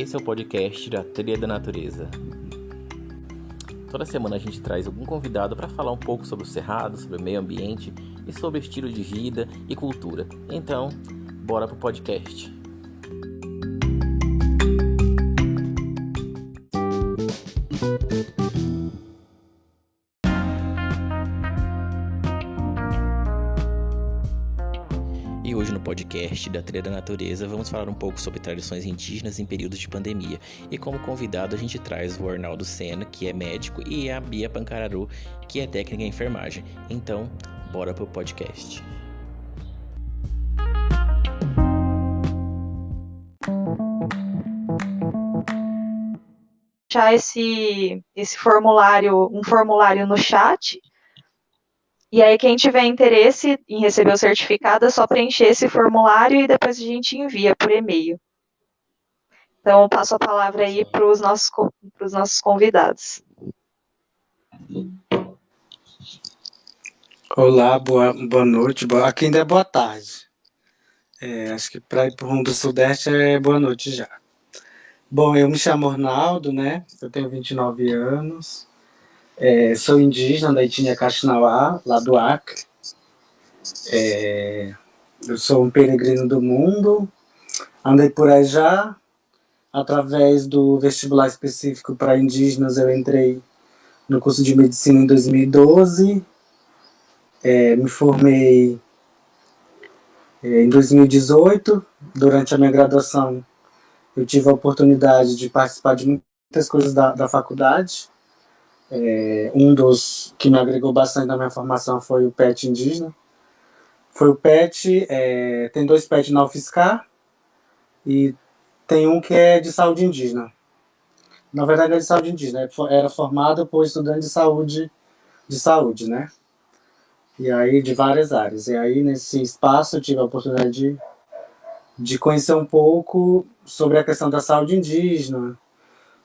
Esse é o podcast da Trilha da Natureza. Toda semana a gente traz algum convidado para falar um pouco sobre o cerrado, sobre o meio ambiente e sobre estilo de vida e cultura. Então, bora pro podcast. Podcast da Trilha da Natureza vamos falar um pouco sobre tradições indígenas em períodos de pandemia. E como convidado a gente traz o Arnaldo Senna, que é médico, e a Bia Pancararu, que é técnica em enfermagem. Então, bora pro podcast. Já esse, esse formulário, um formulário no chat e aí, quem tiver interesse em receber o certificado, é só preencher esse formulário e depois a gente envia por e-mail. Então, eu passo a palavra aí para os nossos, nossos convidados. Olá, boa, boa noite. Boa, aqui ainda é boa tarde. É, acho que para ir para o rumo do Sudeste é boa noite já. Bom, eu me chamo Ronaldo, né? Eu tenho 29 anos. É, sou indígena da etnia Caxinauá, lá do Acre. É, eu sou um peregrino do mundo. Andei por aí já. Através do vestibular específico para indígenas, eu entrei no curso de medicina em 2012. É, me formei é, em 2018. Durante a minha graduação, eu tive a oportunidade de participar de muitas coisas da, da faculdade. É, um dos que me agregou bastante na minha formação foi o PET indígena. Foi o PET, é, tem dois PET na UFSCar e tem um que é de saúde indígena. Na verdade, é de saúde indígena, é era formado por estudantes de saúde, de saúde, né? E aí, de várias áreas. E aí, nesse espaço, eu tive a oportunidade de, de conhecer um pouco sobre a questão da saúde indígena,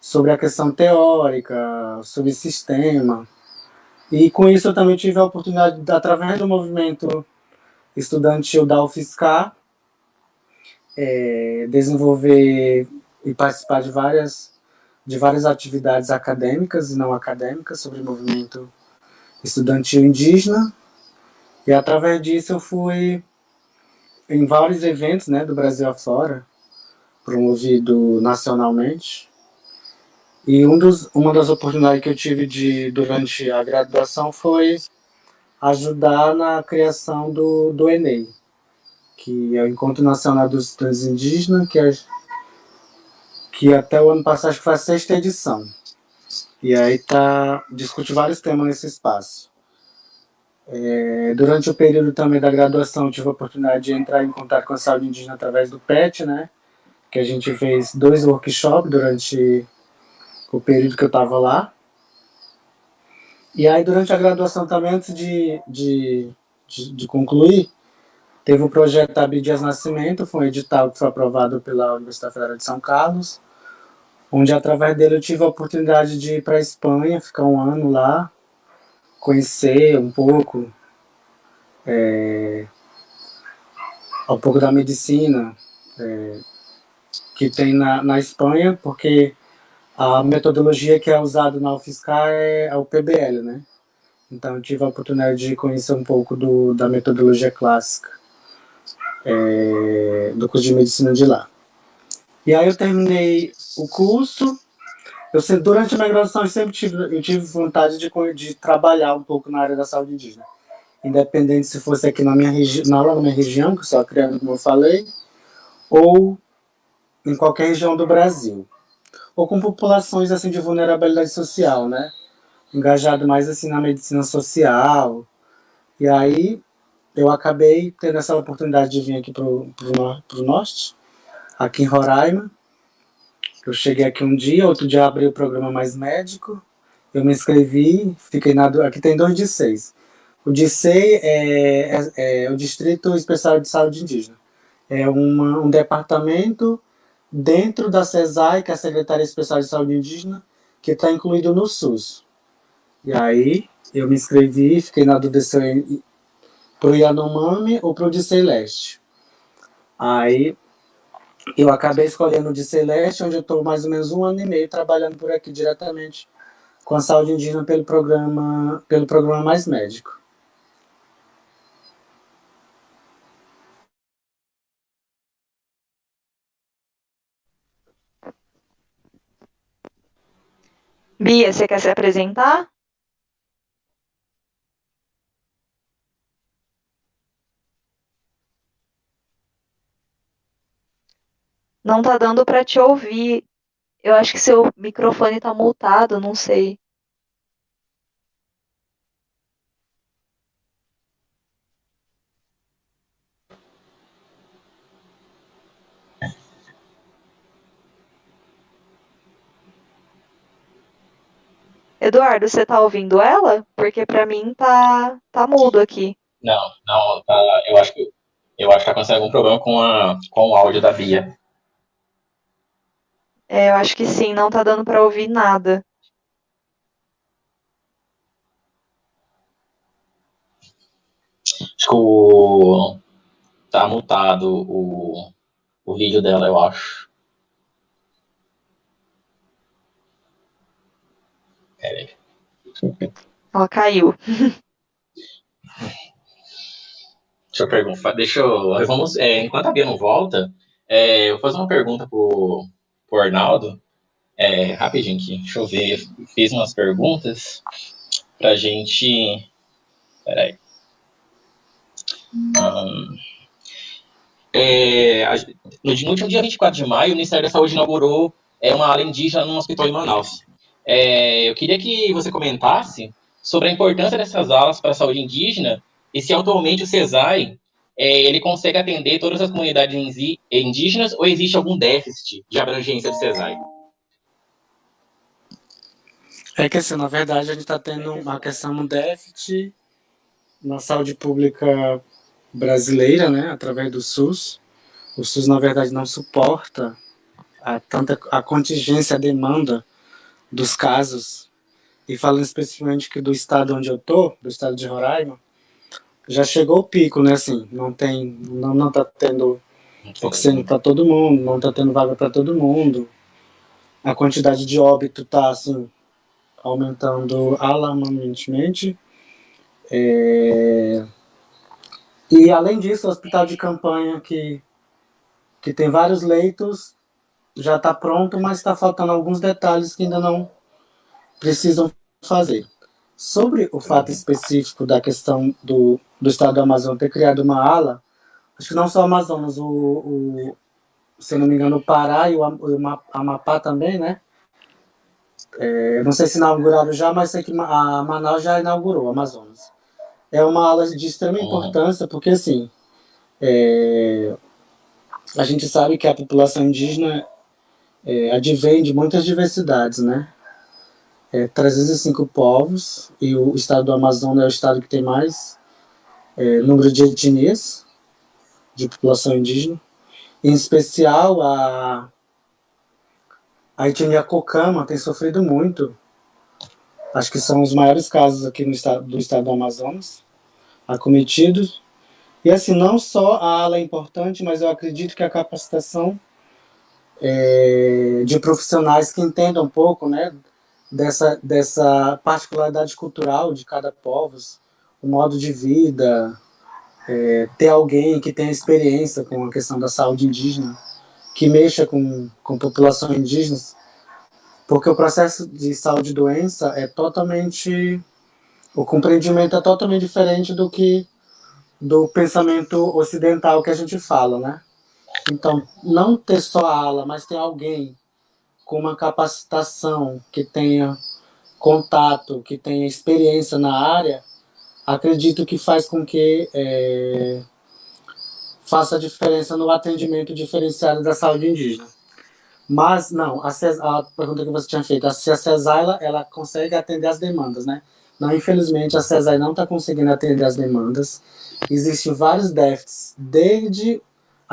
sobre a questão teórica, sobre sistema. E com isso eu também tive a oportunidade, de, através do movimento estudantil da UFSCar, é, desenvolver e participar de várias, de várias atividades acadêmicas e não acadêmicas sobre o movimento estudantil indígena. E através disso eu fui em vários eventos né, do Brasil afora, promovido nacionalmente. E um dos, uma das oportunidades que eu tive de, durante a graduação foi ajudar na criação do, do ENEI, que é o Encontro Nacional dos Estudantes Indígenas, que, é, que até o ano passado foi a sexta edição. E aí tá, discute vários temas nesse espaço. É, durante o período também da graduação, tive a oportunidade de entrar em contato com a saúde indígena através do PET, né? Que a gente fez dois workshops durante o período que eu estava lá. E aí, durante a graduação também, antes de, de, de, de concluir, teve o projeto Abdias Nascimento, foi um edital que foi aprovado pela Universidade Federal de São Carlos, onde, através dele, eu tive a oportunidade de ir para a Espanha, ficar um ano lá, conhecer um pouco é, um pouco da medicina é, que tem na, na Espanha, porque a metodologia que é usada na UFSCar é, é o PBL, né? Então, eu tive a oportunidade de conhecer um pouco do, da metodologia clássica é, do curso de medicina de lá. E aí eu terminei o curso. Eu durante a minha graduação eu sempre tive, eu tive vontade de, de trabalhar um pouco na área da saúde indígena, independente se fosse aqui na minha região, na minha região, que eu sou criando como eu falei, ou em qualquer região do Brasil ou com populações assim de vulnerabilidade social, né? Engajado mais assim na medicina social. E aí eu acabei tendo essa oportunidade de vir aqui pro, pro norte, aqui em Roraima. Eu cheguei aqui um dia, outro dia abri o programa Mais Médico. Eu me inscrevi, fiquei na. Aqui tem dois de seis. O DICEI é, é, é, o Distrito Especial de Saúde Indígena. É uma, um departamento dentro da CESAI, que é a Secretaria Especial de Saúde Indígena, que está incluído no SUS. E aí eu me inscrevi, fiquei na dúvida se eu para o Yanomami ou para o Dicei Leste. Aí eu acabei escolhendo o de Celeste, onde eu estou mais ou menos um ano e meio trabalhando por aqui diretamente com a saúde indígena pelo programa, pelo programa Mais Médico. Bia, você quer se apresentar? Não tá dando para te ouvir. Eu acho que seu microfone tá multado, não sei. Eduardo, você tá ouvindo ela? Porque para mim tá tá mudo aqui. Não, não, tá, eu acho que eu acho que tá acontecendo algum problema com a com o áudio da Bia. É, eu acho que sim, não tá dando para ouvir nada. Acho que o tá mutado o, o vídeo dela, eu acho. Ela caiu. Deixa eu perguntar. Deixa eu. Vamos, é, enquanto a Bia não volta, é, eu vou fazer uma pergunta pro, pro Arnaldo. É, rapidinho aqui. Deixa eu ver. Fiz umas perguntas pra gente. Peraí. Hum, é, no, último dia 24 de maio, o Ministério da Saúde inaugurou é, uma ala indígena no hospital em Manaus. É, eu queria que você comentasse sobre a importância dessas aulas para a saúde indígena e se atualmente o CESAI é, ele consegue atender todas as comunidades indígenas ou existe algum déficit de abrangência do CESAI? É que assim, na verdade, a gente está tendo uma questão, um déficit na saúde pública brasileira, né, através do SUS. O SUS, na verdade, não suporta a, tanta a contingência, a demanda dos casos, e falando especificamente que do estado onde eu tô, do estado de Roraima, já chegou o pico, né? Assim, não tem, não, não tá tendo oxigênio para todo mundo, não tá tendo vaga para todo mundo. A quantidade de óbito tá assim aumentando alarmantemente. É... E além disso, o hospital de campanha que que tem vários leitos já está pronto, mas está faltando alguns detalhes que ainda não precisam fazer. Sobre o fato específico da questão do, do estado do Amazonas ter criado uma ala, acho que não só o Amazonas, o, o se não me engano, o Pará e o, o Amapá também, né? É, não sei se inauguraram já, mas sei que a Manaus já inaugurou, o Amazonas. É uma ala de extrema importância, porque assim, é, a gente sabe que a população indígena é, advém de muitas diversidades, né? É, 305 povos, e o estado do Amazonas é o estado que tem mais é, número de etnias de população indígena. Em especial, a, a etnia Cocama tem sofrido muito. Acho que são os maiores casos aqui no estado, do estado do Amazonas, acometidos. E assim, não só a ala é importante, mas eu acredito que a capacitação é, de profissionais que entendam um pouco né, dessa, dessa particularidade cultural de cada povo, o modo de vida, é, ter alguém que tenha experiência com a questão da saúde indígena, que mexa com, com população indígena, porque o processo de saúde e doença é totalmente. O compreendimento é totalmente diferente do que do pensamento ocidental que a gente fala, né? Então, não ter só a ala, mas ter alguém com uma capacitação, que tenha contato, que tenha experiência na área, acredito que faz com que é, faça diferença no atendimento diferenciado da saúde indígena. Mas, não, a, a pergunta que você tinha feito, se a CESAI ela consegue atender as demandas, né? Não, infelizmente, a CESAI não está conseguindo atender as demandas. Existem vários déficits, desde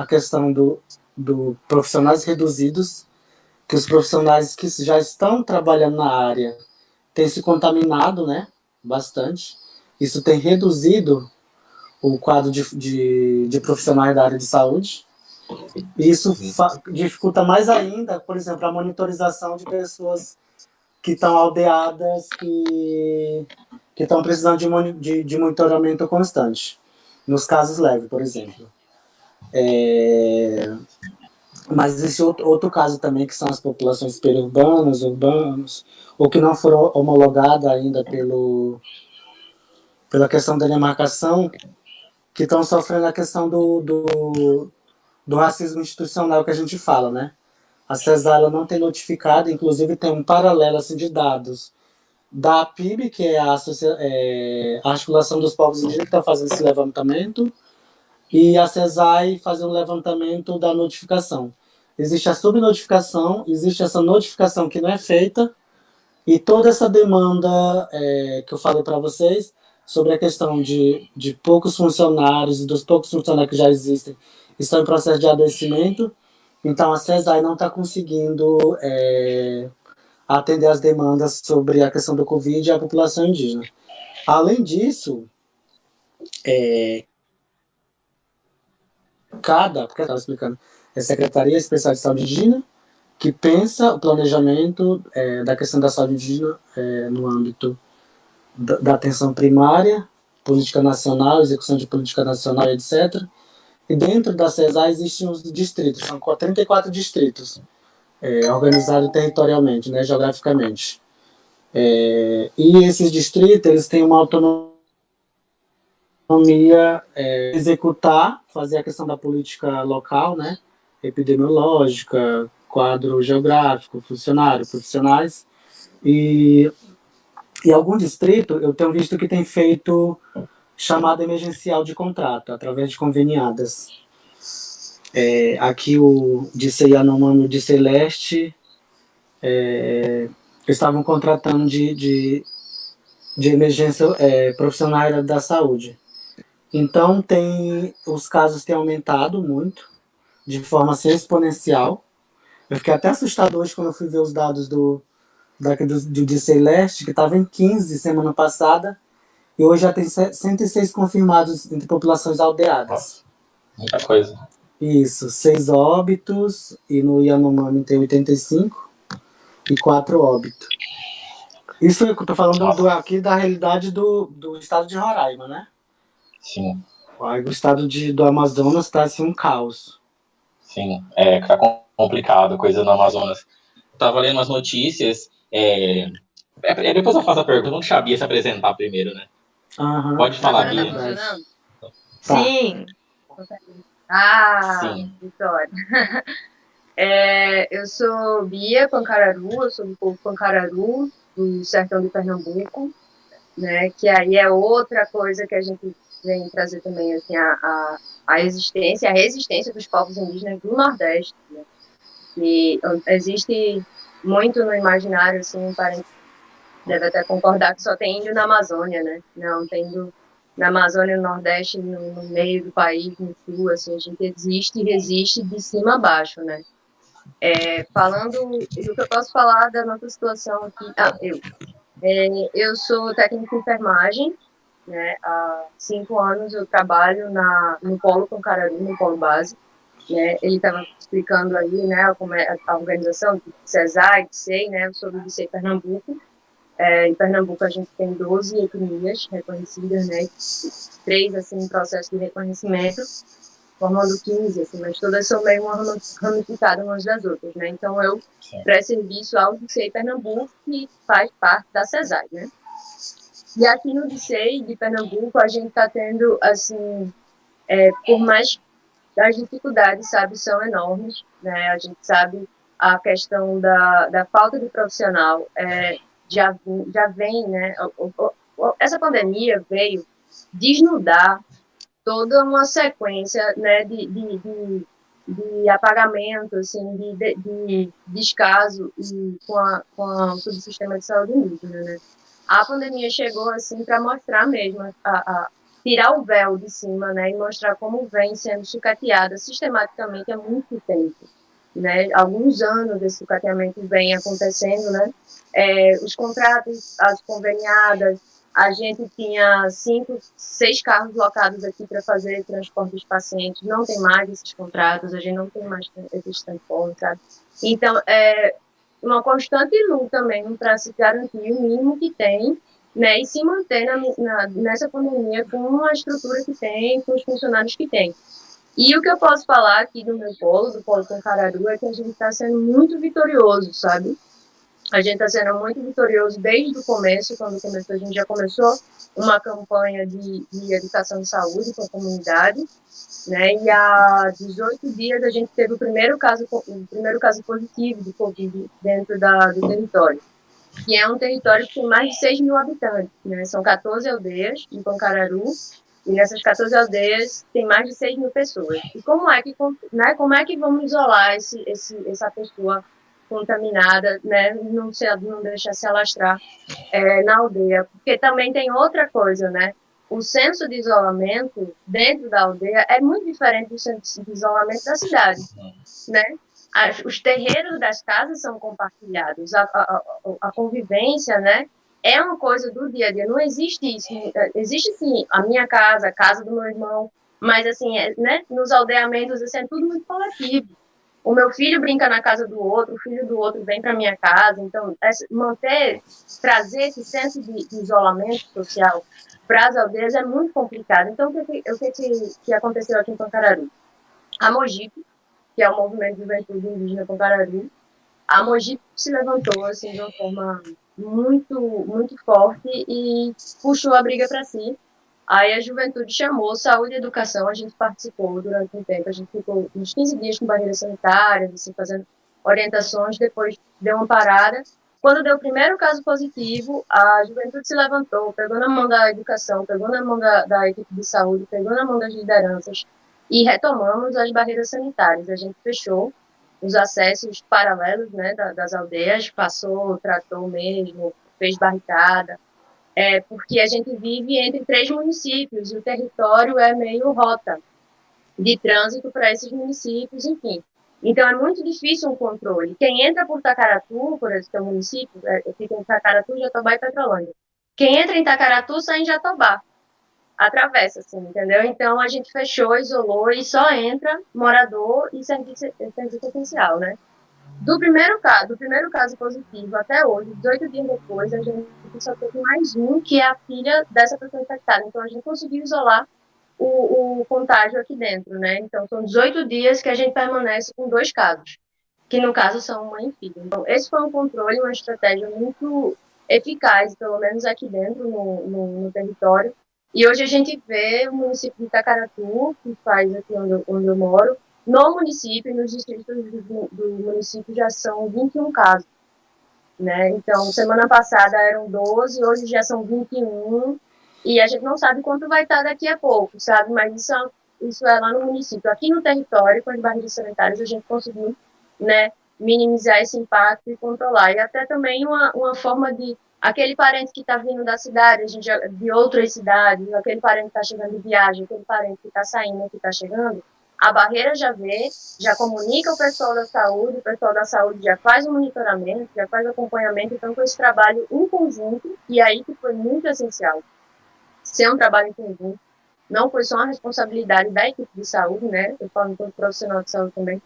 a questão do, do profissionais reduzidos, que os profissionais que já estão trabalhando na área têm se contaminado, né, bastante. Isso tem reduzido o quadro de, de, de profissionais da área de saúde. Isso dificulta mais ainda, por exemplo, a monitorização de pessoas que estão aldeadas, que estão precisando de, de, de, monitoramento constante, nos casos leves, por exemplo. É... Mas existe outro, caso também, que são as populações periurbanas, urbanos, ou que não foram homologadas ainda pelo, pela questão da demarcação, que estão sofrendo a questão do, do, do racismo institucional que a gente fala, né? A CESAR não tem notificado, inclusive tem um paralelo assim, de dados da PIB, que é a, é, a Articulação dos Povos Indígenas, que está fazendo esse levantamento, e a CESAI fazendo o levantamento da notificação. Existe a subnotificação, existe essa notificação que não é feita, e toda essa demanda é, que eu falei para vocês sobre a questão de, de poucos funcionários e dos poucos funcionários que já existem estão em processo de adoecimento, então a CESAI não está conseguindo é, atender as demandas sobre a questão do Covid e a população indígena. Além disso, é, cada, porque estava explicando, é Secretaria Especial de Saúde Indígena, que pensa o planejamento é, da questão da saúde indígena é, no âmbito da, da, atenção primária, política nacional, execução de política nacional, etc. E dentro da CESA existem os distritos, são 34 distritos é, organizado territorialmente, né, geograficamente. É, e esses distritos eles têm uma autonomia é, executar, fazer a questão da política local, né, epidemiológica, quadro geográfico, funcionário, profissionais. E, e algum distrito eu tenho visto que tem feito chamada emergencial de contrato, através de conveniadas. É, aqui o Dissei Yanomami e o Dissei Leste é, estavam contratando de, de, de emergência é, profissional da saúde. Então tem os casos têm aumentado muito, de forma assim, exponencial. Eu fiquei até assustado hoje quando eu fui ver os dados do, do, do Dissei Leste, que estava em 15 semana passada, e hoje já tem 106 confirmados entre populações aldeadas. Muita coisa. Isso, seis óbitos, e no Yanomami tem 85 e quatro óbitos. Isso eu tô falando do, aqui da realidade do, do estado de Roraima, né? Sim. O estado de, do Amazonas está assim um caos. Sim, é, tá complicado coisa no Amazonas. Tava lendo umas notícias, é, é, depois eu faço a pergunta, não sabia se apresentar primeiro, né? Uhum. Pode falar, Bia. Tá. Sim. Ah, Sim. Vitória. É, eu sou Bia Pancararu, eu sou do povo Pancararu, do sertão de Pernambuco, né, que aí é outra coisa que a gente vem trazer também, assim, a, a, a existência, a resistência dos povos indígenas do Nordeste, né, que existe muito no imaginário, assim, deve até concordar que só tem índio na Amazônia, né, não, tem índio na Amazônia, no Nordeste, no, no, meio do país, no Sul, assim, a gente existe e resiste de cima a baixo, né? É, falando do que eu posso falar da nossa situação aqui, ah, eu, é, eu sou técnico de enfermagem, né? Há cinco anos eu trabalho na, no Polo Concararu, no Polo Base, né? Ele estava explicando aí, né, como é a organização do CESAI, SEI, né? Eu sou do SEI Pernambuco, é, em Pernambuco, a gente tem 12 etnias reconhecidas, né? Três, assim, em processo de reconhecimento, formando 15, assim, mas todas são meio ramificadas umas das outras, né? Então, eu presto serviço ao DICEI Pernambuco, que faz parte da CESAI, né? E aqui no DICEI de Pernambuco, a gente está tendo, assim, é, por mais as dificuldades, sabe, são enormes, né? A gente sabe a questão da, da falta de profissional, é, já, já vem, né? Essa pandemia veio desnudar toda uma sequência né, de, de, de, de apagamento, assim, de, de, de descaso e com, a, com a, o subsistema de saúde indígena, né? A pandemia chegou, assim, para mostrar mesmo, a, a, tirar o véu de cima, né, e mostrar como vem sendo sucateada sistematicamente há muito tempo, né? Alguns anos esse sucateamento vem acontecendo, né? é, os contratos, as conveniadas, a gente tinha cinco, seis carros locados aqui para fazer transporte dos pacientes. Não tem mais esses contratos, a gente não tem mais esses transportes, sabe? Então, é uma constante luta mesmo para se garantir o mínimo que tem, né? E se manter na, na, nessa pandemia com a estrutura que tem, com os funcionários que tem. E o que eu posso falar aqui do meu polo, do polo Cancararu, é que a gente está sendo muito vitorioso, sabe? A gente está sendo muito vitorioso desde o começo, quando começou, a gente já começou uma campanha de, de educação de saúde com a comunidade, né? E há 18 dias a gente teve o primeiro caso, o primeiro caso positivo de Covid dentro da, do território, que é um território que tem mais de 6 mil habitantes, né? São 14 aldeias em Pancararu, e nessas 14 aldeias tem mais de 6 mil pessoas. E como é que, né, como é que vamos isolar esse, esse, essa pessoa contaminada, né, não, se, não deixar se alastrar é, na aldeia. Porque também tem outra coisa, né? O senso de isolamento dentro da aldeia é muito diferente do senso de isolamento da cidade, né? As, os terreiros das casas são compartilhados, a, a, a convivência, né? É uma coisa do dia a dia. Não existe isso. Existe sim a minha casa, a casa do meu irmão, mas assim, é, né? Nos aldeamentos assim, é tudo muito coletivo o meu filho brinca na casa do outro, o filho do outro vem para minha casa. Então, manter, trazer esse senso de, de isolamento social para as aldeias é muito complicado. Então, o que, o que, que aconteceu aqui em Pancararu? A Mogipe, que é o movimento de juventude indígena Pancararu, a Mogipe se levantou assim, de uma forma muito, muito forte e puxou a briga para si Aí a juventude chamou saúde e educação, a gente participou durante um tempo, a gente ficou uns 15 dias com barreiras sanitárias, assim, fazendo orientações, depois deu uma parada. Quando deu o primeiro caso positivo, a juventude se levantou, pegou na mão da educação, pegou na mão da, da equipe de saúde, pegou na mão das lideranças e retomamos as barreiras sanitárias. A gente fechou os acessos paralelos né, das aldeias, passou, tratou mesmo, fez barricada, é, porque a gente vive entre três municípios e o território é meio rota de trânsito para esses municípios, enfim. Então é muito difícil um controle. Quem entra por Tacaratu, por esse teu município, é, fica em Tacaratu, Jatobá e Petrolândia. Quem entra em Tacaratu sai em Jatobá. Atravessa, assim, entendeu? Então a gente fechou, isolou e só entra morador e serviço, serviço essencial, né? Do primeiro caso, do primeiro caso positivo até hoje, 18 dias depois, a gente só teve mais um, que é a filha dessa pessoa infectada. Então, a gente conseguiu isolar o, o contágio aqui dentro, né? Então, são 18 dias que a gente permanece com dois casos, que no caso são mãe e filho. Então, esse foi um controle, uma estratégia muito eficaz, pelo menos aqui dentro, no, no, no território. E hoje a gente vê o município de Itacaratu, que faz aqui onde onde eu moro, no município, nos distritos do, do município já são 21 casos. Né? Então, semana passada eram 12, hoje já são 21, e a gente não sabe quanto vai estar daqui a pouco, sabe? Mas isso isso é lá no município. Aqui no território, com as barreiras sanitárias, a gente conseguiu né, minimizar esse impacto e controlar. E até também uma, uma forma de aquele parente que está vindo da cidade, a gente de outras cidades, aquele parente que está chegando de viagem, aquele parente que está saindo, que está chegando, a barreira já vê, já comunica o pessoal da saúde, o pessoal da saúde já faz o monitoramento, já faz o acompanhamento, então com esse trabalho em conjunto, e aí que foi muito essencial, ser um trabalho em conjunto, não foi só uma responsabilidade da equipe de saúde, né, eu falo enquanto profissional de saúde também,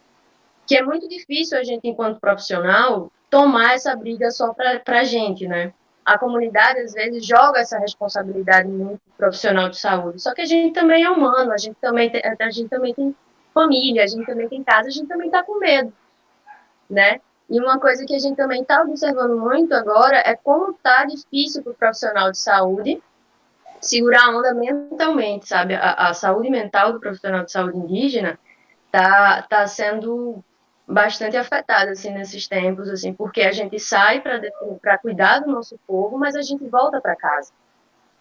que é muito difícil a gente, enquanto profissional, tomar essa briga só para a gente, né, a comunidade às vezes joga essa responsabilidade no profissional de saúde. Só que a gente também é humano, a gente também tem, a gente também tem família, a gente também tem casa, a gente também está com medo, né? E uma coisa que a gente também está observando muito agora é como está difícil para o profissional de saúde segurar a onda mentalmente, sabe? A, a, saúde mental do profissional de saúde indígena está tá sendo bastante afetada assim nesses tempos, assim, porque a gente sai para cuidar do nosso povo, mas a gente volta para casa,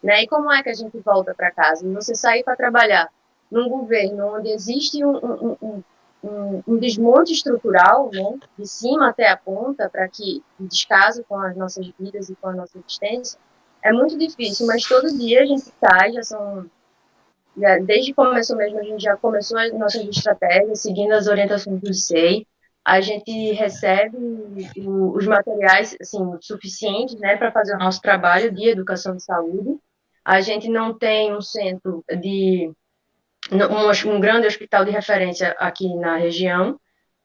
né? E como é que a gente volta para casa? Você sair para trabalhar num governo onde existe um, um, um, um, desmonte estrutural, né, de cima até a ponta, para que descase com as nossas vidas e com a nossa existência, é muito difícil, mas todo dia a gente sai, já são desde que começou mesmo, a gente já começou as nossas estratégias, seguindo as orientações do SEI, a gente recebe os materiais assim, suficientes né, para fazer o nosso trabalho de educação de saúde. A gente não tem um centro de um, um grande hospital de referência aqui na região,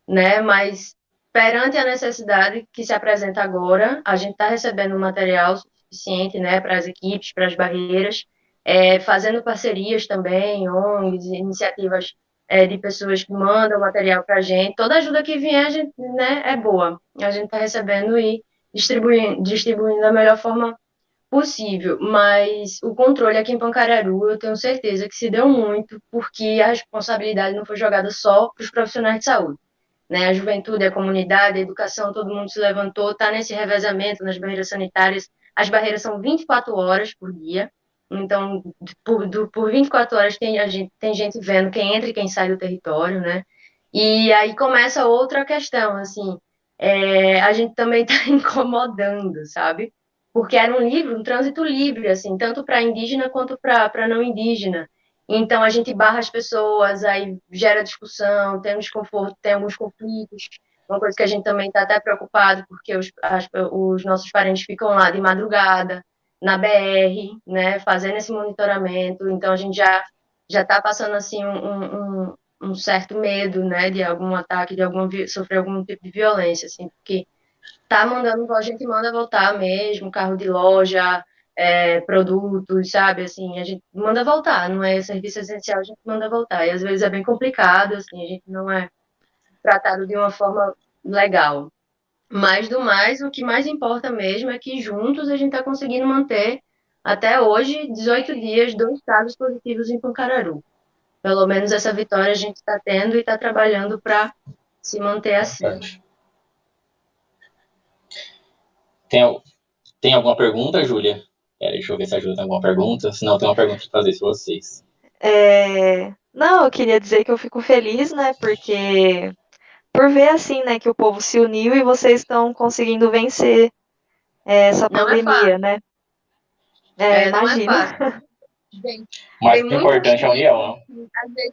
né? Mas perante a necessidade que se apresenta agora, a gente está recebendo material suficiente, né, para as equipes, para as barreiras, é, fazendo parcerias também, ONGs, iniciativas é, de pessoas que mandam material para a gente. Toda ajuda que vier, a gente, né, é boa. A gente está recebendo e distribuindo, distribuindo da melhor forma possível. Mas o controle aqui em Pancararu, eu tenho certeza que se deu muito, porque a responsabilidade não foi jogada só para os profissionais de saúde. Né? A juventude, a comunidade, a educação, todo mundo se levantou, está nesse revezamento nas barreiras sanitárias. As barreiras são 24 horas por dia. Então, por, do, por 24 horas tem, a gente, tem gente vendo quem entra e quem sai do território, né? E aí começa outra questão, assim, é, a gente também está incomodando, sabe? Porque era um livro, um trânsito livre, assim, tanto para indígena quanto para não indígena. Então a gente barra as pessoas, aí gera discussão, tem um desconforto, tem alguns conflitos. Uma coisa que a gente também está até preocupado, porque os, as, os nossos parentes ficam lá de madrugada, na BR, né, fazendo esse monitoramento. Então a gente já já está passando assim um, um, um, certo medo, né, de algum ataque, de algum sofrer algum tipo de violência, assim, porque tá mandando a gente manda voltar mesmo, carro de loja, é, produtos, sabe, assim, a gente manda voltar, não é serviço essencial, a gente manda voltar. E às vezes é bem complicado, assim, a gente não é tratado de uma forma legal. Mas do mais, o que mais importa mesmo é que juntos a gente está conseguindo manter até hoje 18 dias, dois casos positivos em Pancararu. Pelo menos essa vitória a gente está tendo e está trabalhando para se manter assim. Tem, tem alguma pergunta, Júlia? Pera, deixa eu ver se ajuda alguma pergunta. Se não, tem uma pergunta para fazer para vocês. É... Não, eu queria dizer que eu fico feliz, né? Porque por ver assim, né, que o povo se uniu e vocês estão conseguindo vencer é, essa não é pandemia, é né? É, é imagina. Mais importante é a união, né? Às vezes,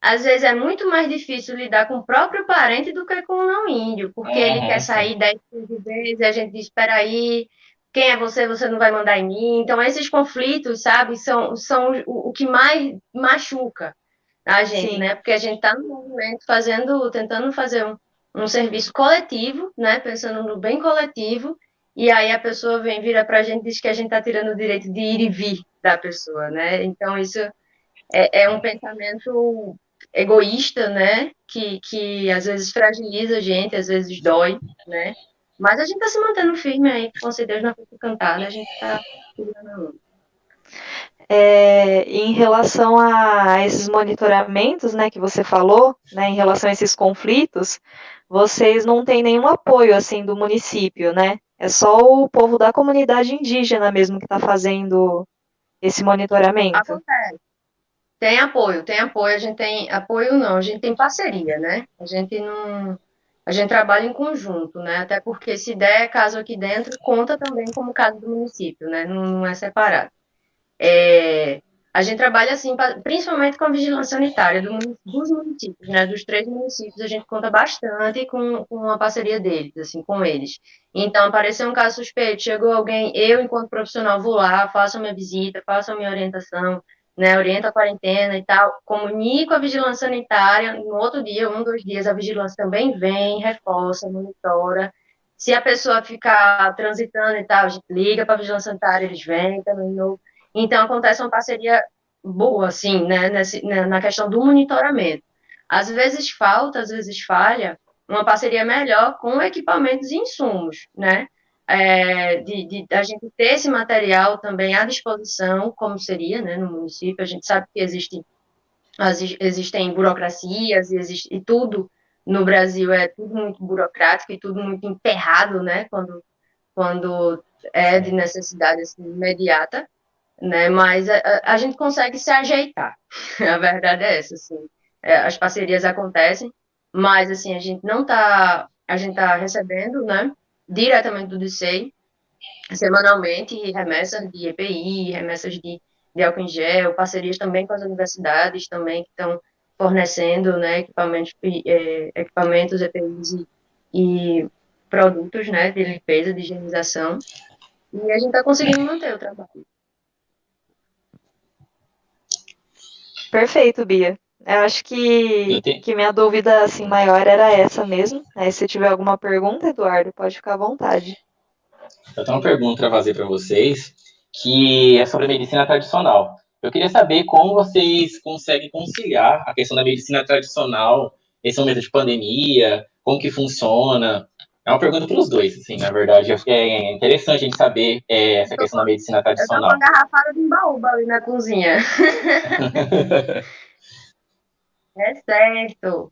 às vezes, é muito mais difícil lidar com o próprio parente do que com o não índio, porque uhum. ele quer sair 10, 15 vezes e a gente diz, espera aí, quem é você, você não vai mandar em mim. Então, esses conflitos, sabe, são, são o, o que mais machuca a gente, Sim. né? Porque a gente está no movimento fazendo, tentando fazer um, um serviço coletivo, né? Pensando no bem coletivo, e aí a pessoa vem, vira para a gente e diz que a gente está tirando o direito de ir e vir da pessoa, né? Então isso é, é um pensamento egoísta, né? Que, que às vezes fragiliza a gente, às vezes dói, né? Mas a gente está se mantendo firme aí, com Deus na frente cantada, a gente está. É, em relação a esses monitoramentos, né, que você falou, né, em relação a esses conflitos, vocês não têm nenhum apoio, assim, do município, né? É só o povo da comunidade indígena mesmo que está fazendo esse monitoramento. Acontece. Tem apoio, tem apoio, a gente tem apoio não, a gente tem parceria, né? A gente não a gente trabalha em conjunto, né? Até porque se der caso aqui dentro, conta também como caso do município, né? Não, não é separado. É, a gente trabalha assim, principalmente com a vigilância sanitária do, dos municípios, né? Dos três municípios, a gente conta bastante com, com a parceria deles, assim, com eles. Então, apareceu um caso suspeito, chegou alguém, eu, enquanto profissional, vou lá, faço a minha visita, faço a minha orientação, né? Oriento a quarentena e tal, comunico a vigilância sanitária, no outro dia, um, dois dias, a vigilância também vem, reforça, monitora. Se a pessoa ficar transitando e tal, a gente liga para a vigilância sanitária, eles vêm também novo. Então, acontece uma parceria boa, assim, né, nesse, né, na questão do monitoramento. Às vezes falta, às vezes falha, uma parceria melhor com equipamentos e insumos, né? É, de, de, a gente ter esse material também à disposição, como seria né, no município. A gente sabe que existe, existem burocracias e, existe, e tudo no Brasil é tudo muito burocrático e tudo muito emperrado, né? Quando, quando é de necessidade assim, imediata né? Mas a, a, gente consegue se ajeitar. A verdade é essa, assim. É, as parcerias acontecem, mas assim a gente não está, a gente está recebendo, né? Diretamente do DCEI, semanalmente remessas de EPI, remessas de, de álcool em gel, parcerias também com as universidades também que estão fornecendo né, equipamentos, é, equipamentos EPIs e, e produtos né, de limpeza, de higienização. E a gente está conseguindo manter o trabalho. Perfeito, Bia. Eu acho que, que minha dúvida assim maior era essa mesmo. Aí, se tiver alguma pergunta, Eduardo, pode ficar à vontade. Eu tenho uma pergunta para fazer para vocês, que é sobre a medicina tradicional. Eu queria saber como vocês conseguem conciliar a questão da medicina tradicional nesse momento de pandemia, como que funciona. É uma pergunta para os dois, assim, na verdade. Acho que é interessante a gente saber é, essa questão da medicina tradicional. Eu tô com uma garrafada de baúba ali na cozinha. é certo.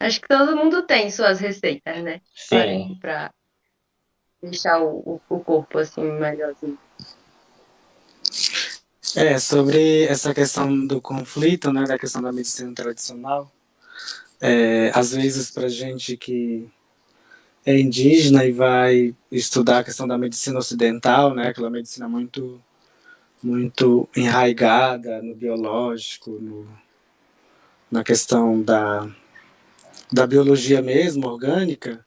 Acho que todo mundo tem suas receitas, né? Sim. Para deixar o, o corpo assim melhorzinho. É, sobre essa questão do conflito, né, da questão da medicina tradicional, é, às vezes para gente que é indígena e vai estudar a questão da medicina ocidental, né, aquela medicina muito muito enraigada no biológico, no, na questão da, da biologia mesmo, orgânica,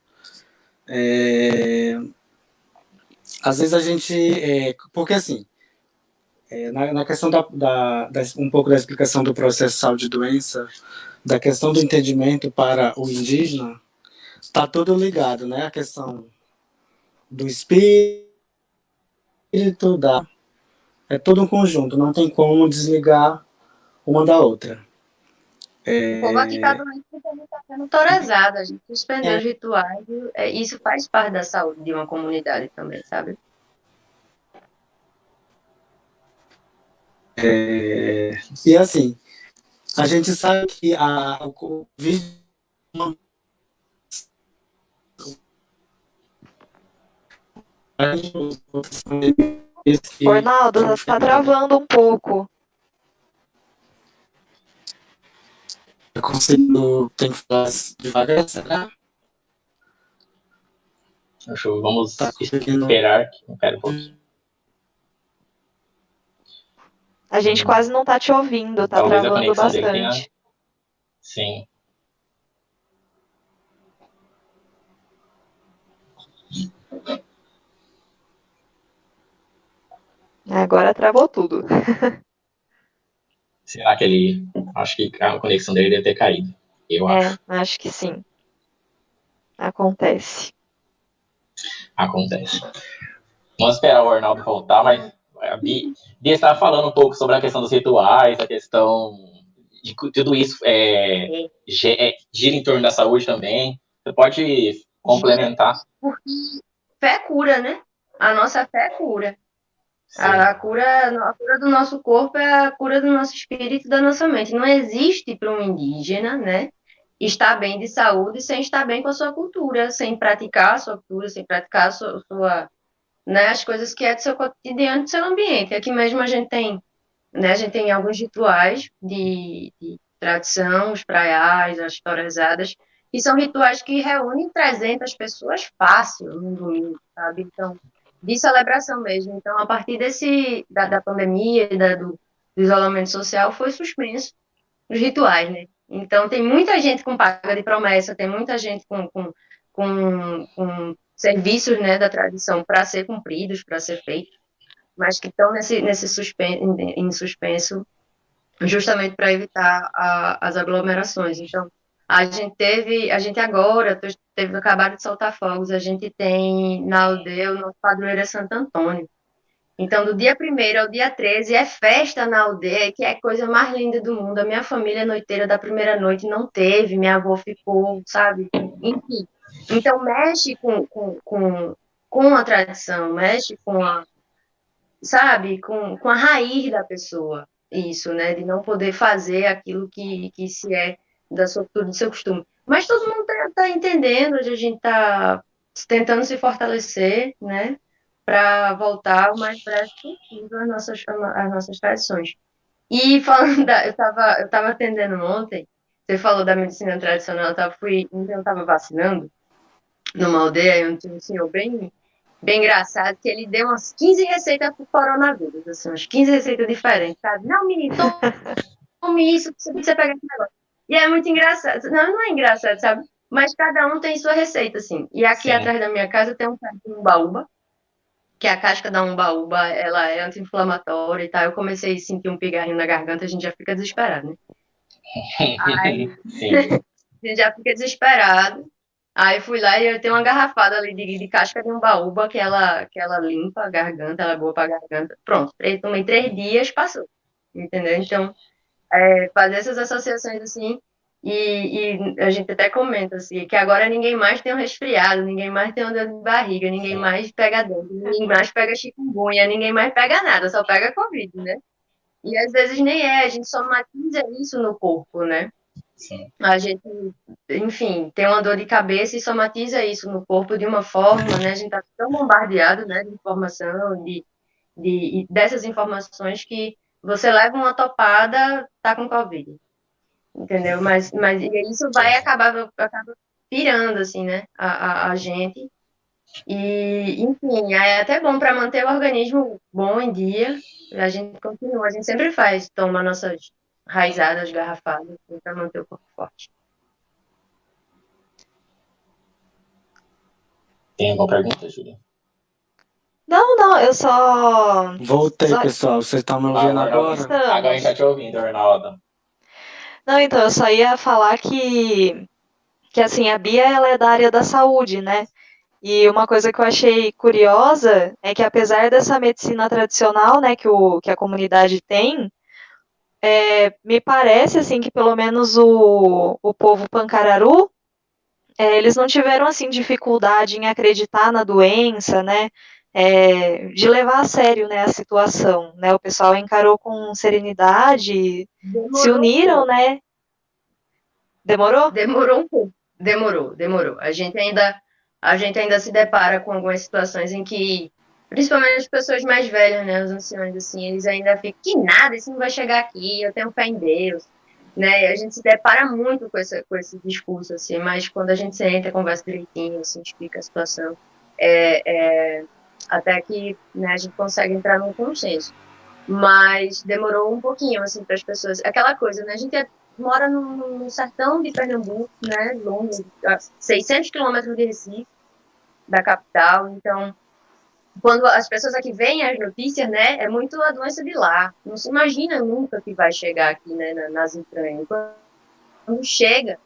é, às vezes a gente. É, porque assim, é, na, na, questão da, da, da, um pouco da explicação do processo saúde-doença, da questão do entendimento para o indígena, está tudo ligado, né? A questão do espírito, da, é todo um conjunto, não tem como desligar uma da outra. É... O povo aqui está doente gente está sendo torazado, a gente suspendeu é. os rituais. É, isso faz parte da saúde de uma comunidade também, sabe? É, e assim, a gente sabe que a, o Covid Ronaldo, você está travando um pouco. Eu consigo. Tem que falar devagar, será? Acho, vamos tá esperar. Espera um pouquinho. A gente hum. quase não tá te ouvindo, tá Talvez travando bastante. Tenha... Sim. Agora travou tudo. Será que ele. Acho que a conexão dele deve ter caído. Eu é, acho. Acho que sim. Acontece. Acontece. Vamos esperar o Arnaldo voltar, mas a Bia, Bia estava falando um pouco sobre a questão dos rituais, a questão de tudo isso é, é. gira em torno da saúde também. Você pode complementar? Porque fé cura, né? A nossa fé cura. A cura, a cura do nosso corpo é a cura do nosso espírito e da nossa mente. Não existe para um indígena, né, estar bem de saúde sem estar bem com a sua cultura, sem praticar a sua cultura, sem praticar a sua, sua né, as coisas que é do seu cotidiano, do seu ambiente. Aqui mesmo a gente tem, né, a gente tem alguns rituais de, de tradição, os praiais, as torezadas, que são rituais que reúnem 300 pessoas fácil no domingo, sabe? Então, de celebração mesmo. Então, a partir desse da, da pandemia e da, do, do, isolamento social, foi suspenso os rituais, né? Então, tem muita gente com paga de promessa, tem muita gente com, com, com, com serviços né, da tradição para ser cumpridos, para ser feitos, mas que estão nesse, nesse suspenso, em suspenso justamente para evitar a, as aglomerações. Então, a gente teve, a gente agora teve acabado de soltar fogos, a gente tem na aldeia o nosso padroeiro é Santo Antônio. Então, do dia 1 ao dia 13 é festa na aldeia, que é a coisa mais linda do mundo. A minha família noiteira da primeira noite não teve, minha avó ficou, sabe? Enfim. Então, mexe com, com, com, com a tradição, mexe com a, sabe, com, com a raiz da pessoa. Isso, né? De não poder fazer aquilo que, que se é da sua do seu costume. Mas todo mundo está tá entendendo, a gente está tentando se fortalecer, né, para voltar o mais breve possível às nossas, às nossas tradições. E falando da, eu estava eu tava atendendo ontem, você falou da medicina tradicional, eu tava, fui, eu estava vacinando numa aldeia, onde tinha um senhor bem, bem engraçado, que ele deu umas 15 receitas para o coronavírus, assim, umas 15 receitas diferentes, sabe? Não, menino, come isso, você pegar esse negócio. E é muito engraçado. Não, não é engraçado, sabe? Mas cada um tem sua receita, assim. E aqui Sim. atrás da minha casa tem um umbaúba, que a casca da umbaúba, ela é anti-inflamatória e tal. Eu comecei a sentir um pigarrinho na garganta, a gente já fica desesperado, né? Aí, a gente já fica desesperado. Aí fui lá e eu tenho uma garrafada ali de, de casca de umbaúba que ela, que ela limpa a garganta, ela é boa pra garganta. Pronto, tomei três dias, passou. Entendeu? Então, é, fazer essas associações assim, e, e, a gente até comenta assim, que agora ninguém mais tem um resfriado, ninguém mais tem uma dor de barriga, ninguém mais pega dor, ninguém mais pega chikungunya, ninguém mais pega nada, só pega Covid, né? E às vezes nem é, a gente somatiza isso no corpo, né? Sim. A gente, enfim, tem uma dor de cabeça e somatiza isso no corpo de uma forma, né? A gente tá tão bombardeado, né, de informação, de, de dessas informações que você leva uma topada, tá com Covid. Entendeu? Mas, mas isso vai acabar, acaba pirando, assim, né? A, a, a gente. E, enfim, é até bom para manter o organismo bom em dia. A gente continua, a gente sempre faz, toma nossas raizadas garrafadas para manter o corpo forte. Tem alguma pergunta, Júlia? Não, não, eu só. Voltei, só... pessoal. Vocês estão me ouvindo ah, agora? Agora a gente tá te ouvindo, Arnaldo. Não, então, eu só ia falar que, que assim, a Bia ela é da área da saúde, né? E uma coisa que eu achei curiosa é que apesar dessa medicina tradicional, né, que, o, que a comunidade tem, é, me parece assim que pelo menos o, o povo pancararu é, eles não tiveram assim dificuldade em acreditar na doença, né? é, de levar a sério né, a situação. Né? O pessoal encarou com serenidade, demorou se uniram, né? Demorou? Demorou um pouco. Demorou, demorou. A gente ainda a gente ainda se depara com algumas situações em que, principalmente as pessoas mais velhas, né, os anciões, assim, eles ainda ficam, que nada, isso não vai chegar aqui, eu tenho fé em Deus, né, e a gente se depara muito com esse, com esse discurso, assim, mas quando a gente senta, conversa direitinho, assim, explica a situação, é, é até que né, a gente consegue entrar num consenso. Mas demorou um pouquinho, assim, para as pessoas. Aquela coisa, né? A gente é, mora no, sertão de Pernambuco, né? Longe, 600 quilômetros de Recife, da capital. Então, quando as pessoas aqui veem as notícias, né? É muito a doença de lá. Não se imagina nunca que vai chegar aqui, né? Nas entranhas. Quando chega,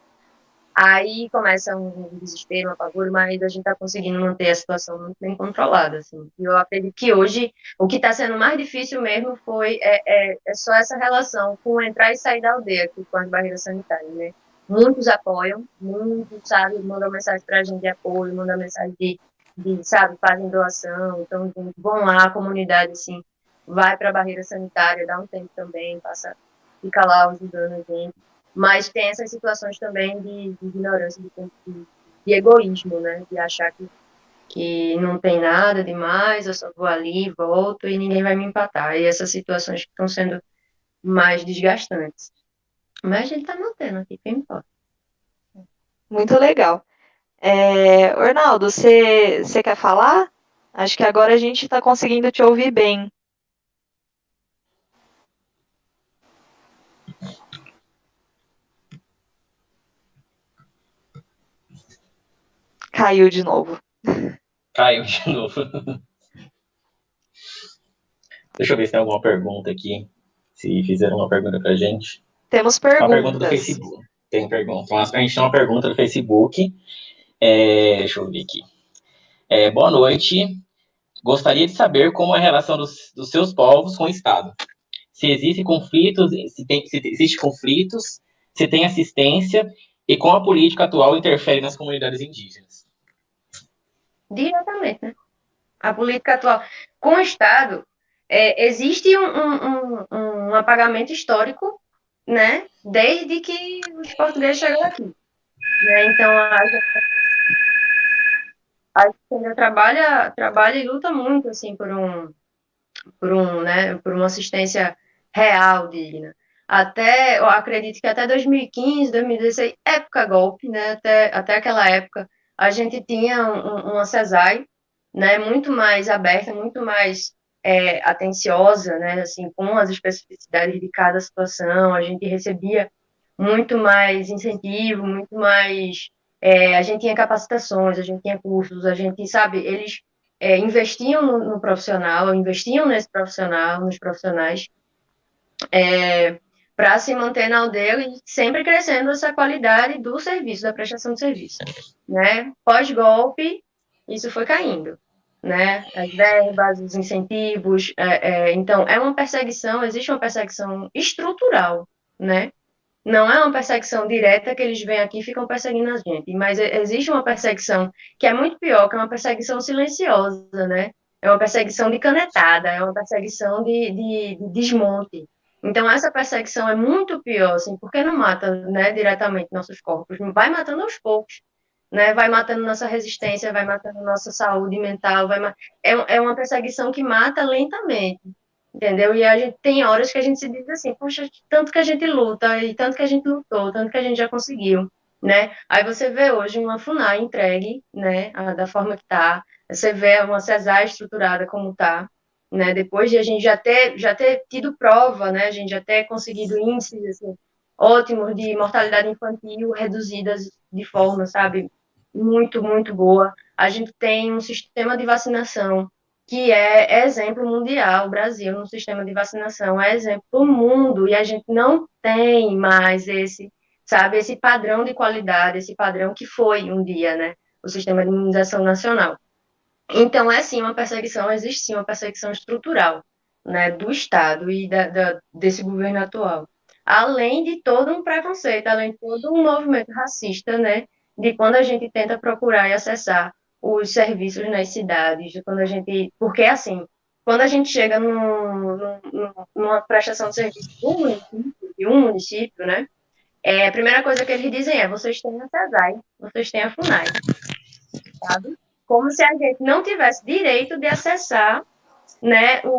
Aí começa um desespero, um apavoro, mas a gente está conseguindo manter a situação muito bem controlada. Assim. E eu acredito que hoje o que está sendo mais difícil mesmo foi é, é, é, só essa relação com entrar e sair da aldeia aqui, com as barreiras sanitárias. Né? Muitos apoiam, muitos, sabe, mandam mensagem para a gente de apoio, mandam mensagem de, de, sabe, fazem doação, então vão lá, a comunidade, assim, vai para a barreira sanitária, dá um tempo também, passa, fica lá ajudando a gente mas tem essas situações também de, de ignorância, de, de, egoísmo, né? De achar que, que não tem nada demais, eu só vou ali, volto e ninguém vai me empatar. E essas situações que estão sendo mais desgastantes. Mas a gente está mantendo aqui, que importa. Muito legal. É, Ornaldo, você quer falar? Acho que agora a gente está conseguindo te ouvir bem. Caiu de novo. Caiu de novo. Deixa eu ver se tem alguma pergunta aqui. Se fizeram uma pergunta pra gente. Temos perguntas. Uma pergunta do Facebook. Tem pergunta. A gente tem uma pergunta do Facebook. É, deixa eu ver aqui. É, boa noite. Gostaria de saber como é a relação dos, dos seus povos com o Estado. Se existem conflitos, se, tem, se existe conflitos, se tem assistência e como a política atual interfere nas comunidades indígenas diretamente, né? A política atual. Com o Estado, é, existe um, um, um, um, apagamento histórico, né? Desde que os portugueses chegaram aqui. Né? Então, a, a gente ainda trabalha, trabalha e luta muito, assim, por um, por um, né? Por uma assistência real, digna até, eu acredito que até 2015, 2016, época golpe, né, até, até aquela época, a gente tinha um, uma CESAI, né, muito mais aberta, muito mais é, atenciosa, né, assim, com as especificidades de cada situação, a gente recebia muito mais incentivo, muito mais, é, a gente tinha capacitações, a gente tinha cursos, a gente, sabe, eles é, investiam no, no, profissional, investiam nesse profissional, nos profissionais, é, para se manter na aldeia e sempre crescendo essa qualidade do serviço, da prestação de serviço. Né? Pós-golpe, isso foi caindo. Né? As verbas, os incentivos. É, é, então, é uma perseguição, existe uma perseguição estrutural. Né? Não é uma perseguição direta que eles vêm aqui e ficam perseguindo a gente, mas existe uma perseguição que é muito pior, que é uma perseguição silenciosa, né? É uma perseguição de canetada, é uma perseguição de, de, de desmonte, então, essa perseguição é muito pior, assim, porque não mata né, diretamente nossos corpos, vai matando aos poucos, né, vai matando nossa resistência, vai matando nossa saúde mental, vai é, é uma perseguição que mata lentamente, entendeu? E a gente tem horas que a gente se diz assim, poxa, tanto que a gente luta, e tanto que a gente lutou, tanto que a gente já conseguiu, né? Aí você vê hoje uma FUNAI entregue, né, da forma que está, você vê uma CESAR estruturada como está, né? Depois de a gente já ter, já ter tido prova, né? A gente já ter conseguido índices assim, ótimos de mortalidade infantil reduzidas de forma, sabe, muito, muito boa. A gente tem um sistema de vacinação que é, exemplo mundial. O Brasil, no sistema de vacinação, é exemplo do mundo, e a gente não tem mais esse, sabe, esse padrão de qualidade, esse padrão que foi um dia, né? O sistema de imunização nacional. Então, é sim uma perseguição, existe sim uma perseguição estrutural né, do Estado e da, da, desse governo atual. Além de todo um preconceito, além de todo um movimento racista, né, de quando a gente tenta procurar e acessar os serviços nas cidades, quando a gente. Porque, assim, quando a gente chega num, num, numa prestação de serviço de um município, de um município né, é, a primeira coisa que eles dizem é: vocês têm a CESAI, vocês têm a FUNAI. Sabe? como se a gente não tivesse direito de acessar né, o,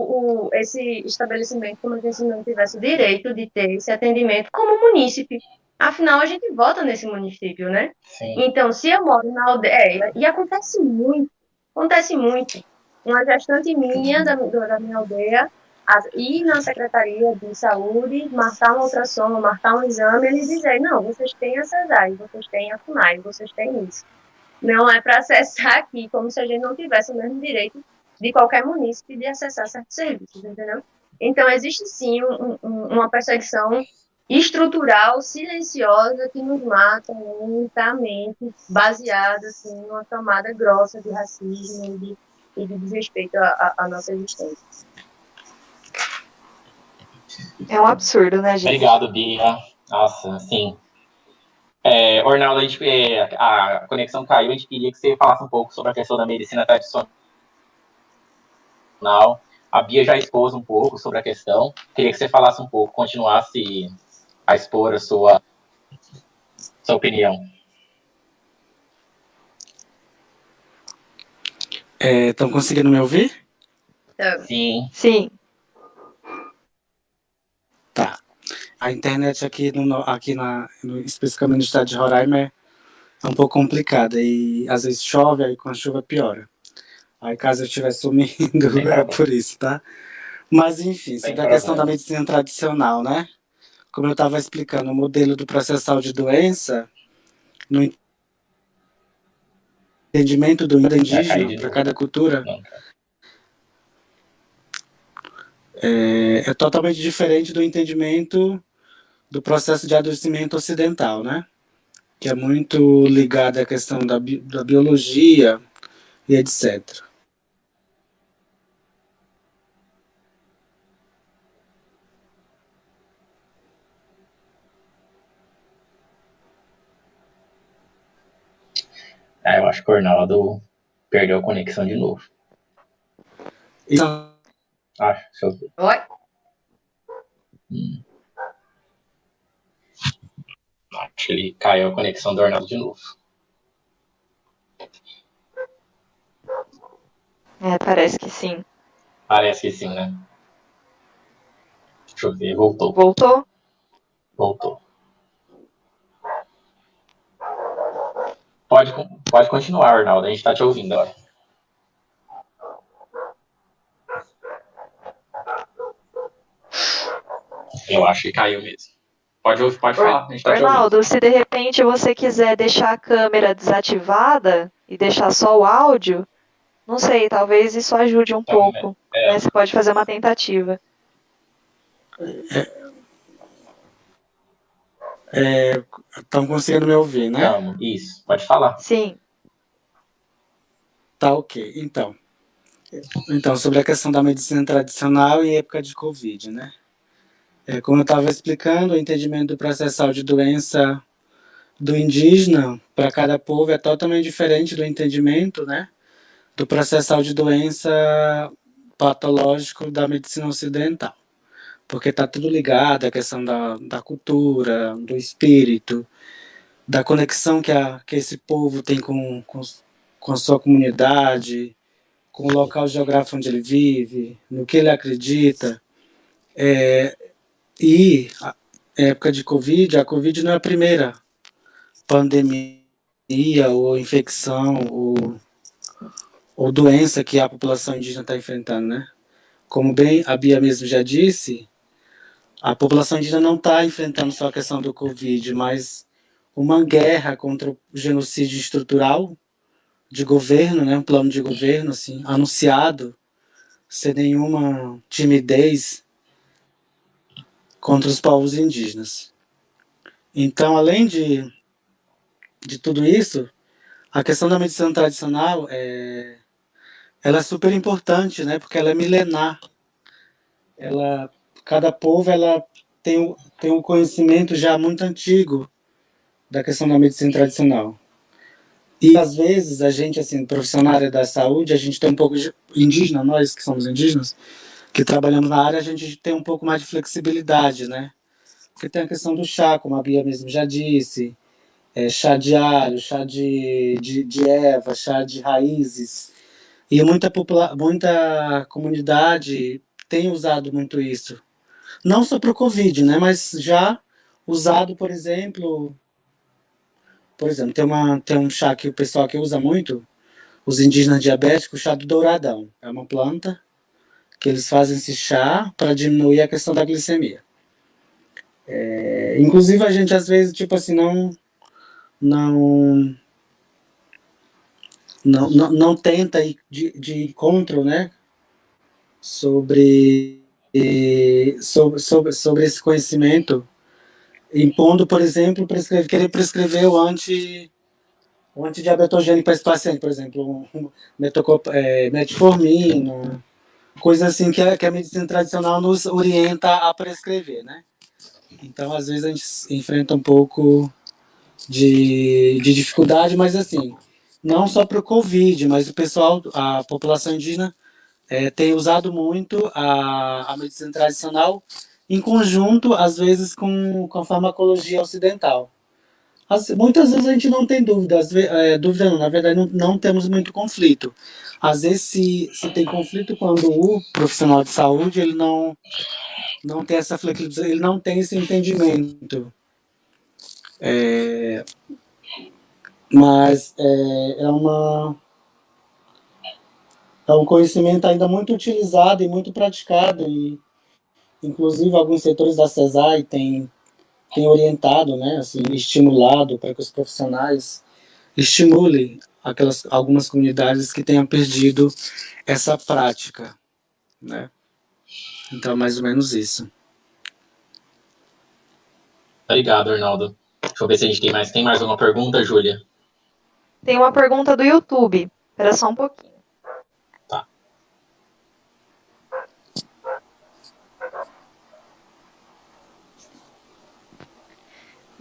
o, esse estabelecimento, como gente não tivesse o direito de ter esse atendimento como munícipe. Afinal, a gente vota nesse município, né? Sim. Então, se eu moro na aldeia, e acontece muito, acontece muito. Uma gestante minha da, da minha aldeia ir na Secretaria de Saúde, marcar uma ultrassom, marcar um exame, eles dizem, não, vocês têm a CESAI, vocês têm a FUNAI, vocês têm isso não é para acessar aqui, como se a gente não tivesse o mesmo direito de qualquer município de acessar certos serviços, entendeu? Então, existe sim um, um, uma perseguição estrutural, silenciosa, que nos mata lentamente, baseada assim, numa camada grossa de racismo e de, e de desrespeito à, à nossa existência. É um absurdo, né, gente? Obrigado, Bia. Nossa, sim. É, Ornaldo, a, gente, é, a conexão caiu, a gente queria que você falasse um pouco sobre a questão da medicina tradicional. A Bia já expôs um pouco sobre a questão. Queria que você falasse um pouco, continuasse a expor a sua, sua opinião. Estão é, conseguindo me ouvir? Sim. Sim. Tá a internet aqui, no, aqui na, no, especificamente no estado de Roraima é, é um pouco complicada e às vezes chove, aí com a chuva piora. Aí caso eu estiver sumindo, é por isso, tá? Mas enfim, sobre a questão da medicina tradicional, né? Como eu estava explicando, o modelo do processal de doença, no entendimento do indígena para cada cultura, é, é totalmente diferente do entendimento do processo de adoecimento ocidental, né? Que é muito ligado à questão da, bi da biologia e etc. Ah, eu acho que o Arnaldo perdeu a conexão de novo. Então... Acho, deixa eu ver. Oi? Hum. Acho que ele caiu a conexão do Arnaldo de novo. É, parece que sim. Parece que sim, né? Deixa eu ver, voltou. Voltou? Voltou. Pode, Pode continuar, Arnaldo, a gente está te ouvindo agora. Eu acho que caiu mesmo. Pode ouvir, pode falar. Tá Arnaldo, se de repente você quiser deixar a câmera desativada e deixar só o áudio, não sei, talvez isso ajude um pouco. É. Né? Você pode fazer uma tentativa. É, Estão é, conseguindo me ouvir, né? Isso, pode falar. Sim. Tá ok. Então, então sobre a questão da medicina tradicional em época de Covid, né? É, como eu estava explicando, o entendimento do processo de doença do indígena para cada povo é totalmente diferente do entendimento, né? Do processo de doença patológico da medicina ocidental. Porque está tudo ligado à questão da, da cultura, do espírito, da conexão que, a, que esse povo tem com, com, com a sua comunidade, com o local geográfico onde ele vive, no que ele acredita. É, e a época de Covid, a Covid não é a primeira pandemia ou infecção ou, ou doença que a população indígena está enfrentando, né? Como bem a Bia mesmo já disse, a população indígena não está enfrentando só a questão do Covid, mas uma guerra contra o genocídio estrutural de governo, né? Um plano de governo, assim, anunciado, sem nenhuma timidez contra os povos indígenas. Então, além de, de tudo isso, a questão da medicina tradicional é, ela é super importante, né? Porque ela é milenar. Ela, cada povo ela tem, tem um conhecimento já muito antigo da questão da medicina tradicional. E às vezes a gente, assim, profissional da saúde, a gente tem um pouco de indígena, nós que somos indígenas, que trabalhamos na área, a gente tem um pouco mais de flexibilidade, né? Porque tem a questão do chá, como a Bia mesmo já disse, é, chá de alho, chá de, de, de erva, chá de raízes. E muita, popula muita comunidade tem usado muito isso. Não só para o Covid, né? Mas já usado, por exemplo, por exemplo, tem, uma, tem um chá que o pessoal que usa muito, os indígenas diabéticos, o chá do douradão. É uma planta que eles fazem esse chá para diminuir a questão da glicemia. É, inclusive a gente às vezes tipo assim não não não, não, não tenta ir de, de encontro, né, sobre, sobre, sobre, sobre esse conhecimento, impondo, por exemplo, prescrever, querer prescrever o anti o antidiabetogênico para esse paciente, por exemplo, um, é, metformina, coisa assim que a, que a medicina tradicional nos orienta a prescrever, né? Então, às vezes a gente enfrenta um pouco de, de dificuldade, mas assim, não só para o Covid, mas o pessoal, a população indígena é, tem usado muito a, a medicina tradicional em conjunto, às vezes, com, com a farmacologia ocidental. As, muitas vezes a gente não tem dúvida, é, dúvida não, na verdade não, não temos muito conflito. Às vezes se, se tem conflito quando o profissional de saúde ele não, não tem essa flexibilidade, ele não tem esse entendimento. É, mas é, é uma é um conhecimento ainda muito utilizado e muito praticado e inclusive alguns setores da CESAI têm tem orientado, né, assim, estimulado para que os profissionais estimulem aquelas algumas comunidades que tenham perdido essa prática, né? Então, mais ou menos isso. Obrigado, Arnaldo. Deixa eu ver se a gente tem mais. Tem mais uma pergunta, Júlia? Tem uma pergunta do YouTube. Espera só um pouquinho.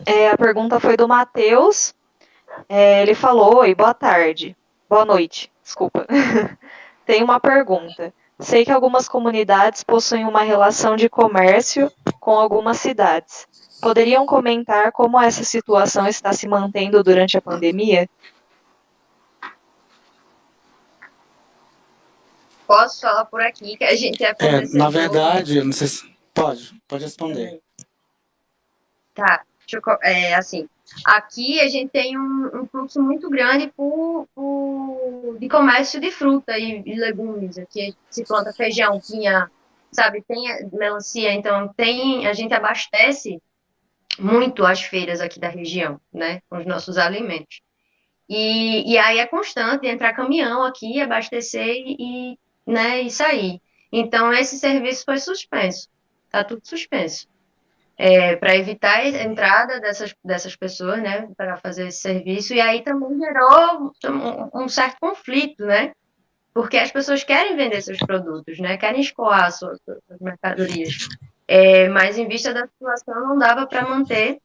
É, a pergunta foi do Matheus. É, ele falou: Oi, boa tarde. Boa noite, desculpa. Tem uma pergunta. Sei que algumas comunidades possuem uma relação de comércio com algumas cidades. Poderiam comentar como essa situação está se mantendo durante a pandemia? Posso falar por aqui que a gente é, é Na verdade, não sei se pode, pode responder. Tá é, assim, aqui a gente tem um, um fluxo muito grande por, por, de comércio de fruta e, e, legumes. Aqui se planta feijão, sabe, tem melancia, então tem, a gente abastece muito as feiras aqui da região, né, com os nossos alimentos. E, e aí é constante entrar caminhão aqui, abastecer e, né, e sair. Então, esse serviço foi suspenso, tá tudo suspenso. É, para evitar a entrada dessas, dessas pessoas, né, para fazer esse serviço, e aí também gerou um, um certo conflito, né, porque as pessoas querem vender seus produtos, né? Querem escoar suas, suas mercadorias. É, mas em vista da situação não dava para manter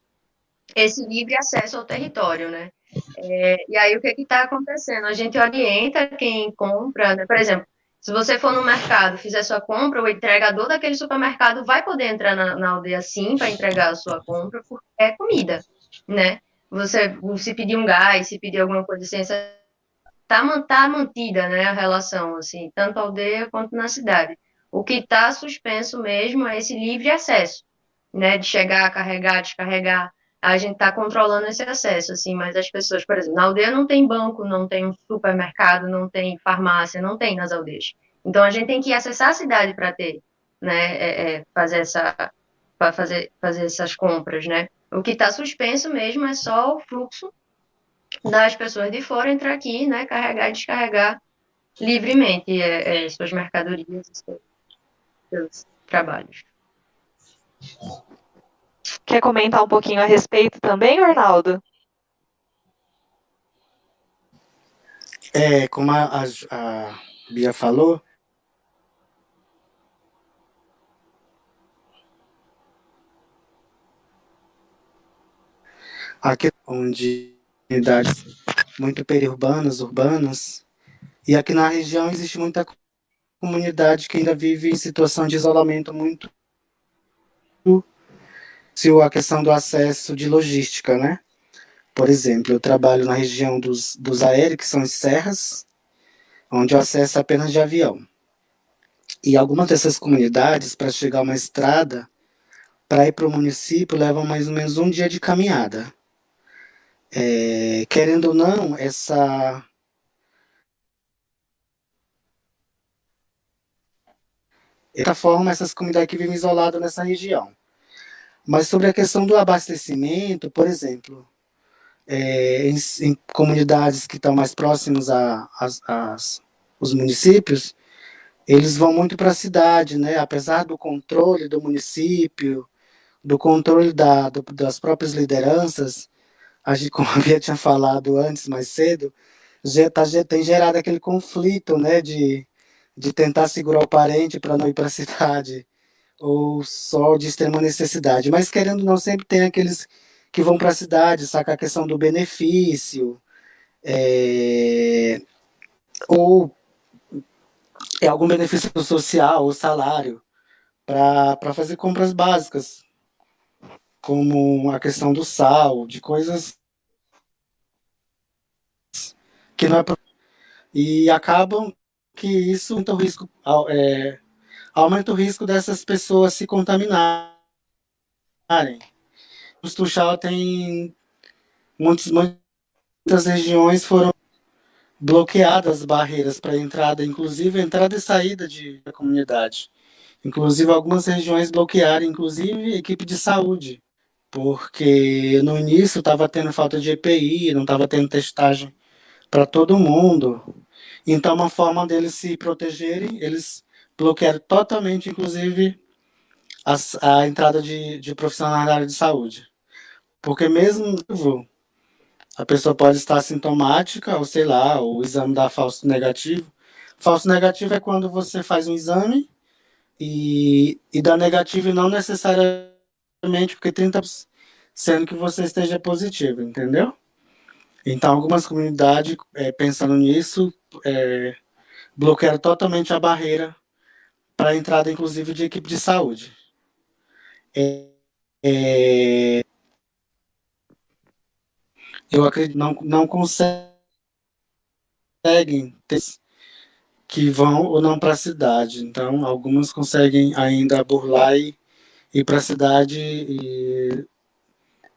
esse livre acesso ao território, né? É, e aí o que está acontecendo? A gente orienta quem compra, né? por exemplo, se você for no mercado, fizer sua compra, o entregador daquele supermercado vai poder entrar na, na aldeia sim para entregar a sua compra, porque é comida, né? Você se pedir um gás, se pedir alguma coisa assim, tá, tá mantida, né, a relação, assim, tanto aldeia quanto na cidade. O que está suspenso mesmo é esse livre acesso, né, de chegar, carregar, descarregar. A gente está controlando esse acesso, assim, mas as pessoas, por exemplo, na aldeia não tem banco, não tem um supermercado, não tem farmácia, não tem nas aldeias. Então a gente tem que acessar a cidade para ter, né, é, é, fazer essa, para fazer, fazer essas compras, né. O que está suspenso mesmo é só o fluxo das pessoas de fora entrar aqui, né, carregar e descarregar livremente é, é, suas mercadorias, seus, seus trabalhos. Quer comentar um pouquinho a respeito também, Arnaldo? É, como a, a, a Bia falou, aqui onde comunidades muito periurbanas, urbanas, e aqui na região existe muita comunidade que ainda vive em situação de isolamento muito se a questão do acesso de logística, né? Por exemplo, eu trabalho na região dos, dos aéreos, que são as serras, onde o acesso é apenas de avião. E algumas dessas comunidades, para chegar a uma estrada, para ir para o município, levam mais ou menos um dia de caminhada. É, querendo ou não, essa dessa forma essas comunidades que vivem isoladas nessa região. Mas sobre a questão do abastecimento, por exemplo, é, em, em, comunidades que estão mais próximas a, a, a, os municípios, eles vão muito para a cidade, né? Apesar do controle do município, do controle da, do, das próprias lideranças, a gente, como a Bia tinha falado antes, mais cedo, já, tá, já tem gerado aquele conflito, né, de, de tentar segurar o parente para não ir para a cidade, ou só de extrema necessidade. Mas querendo não, sempre tem aqueles que vão para a cidade, saca a questão do benefício, é, ou é algum benefício social ou salário para fazer compras básicas, como a questão do sal, de coisas que não é e acabam que isso aumenta o risco, é, aumenta o risco dessas pessoas se contaminarem. O Tuchal tem muitos, muitas regiões foram bloqueadas barreiras para entrada, inclusive entrada e saída de, da comunidade. Inclusive algumas regiões bloquearam, inclusive equipe de saúde porque no início estava tendo falta de EPI, não estava tendo testagem para todo mundo. Então, uma forma deles se protegerem, eles bloquearam totalmente, inclusive, as, a entrada de, de profissionais na área de saúde. Porque mesmo a pessoa pode estar sintomática, ou sei lá, o exame dá falso negativo. Falso negativo é quando você faz um exame e, e dá negativo e não necessariamente porque 30% sendo que você esteja positivo, entendeu? Então, algumas comunidades, é, pensando nisso, é, bloquearam totalmente a barreira para a entrada, inclusive, de equipe de saúde. É, é, eu acredito não não conseguem ter que vão ou não para a cidade. Então, algumas conseguem ainda burlar e ir para a cidade e,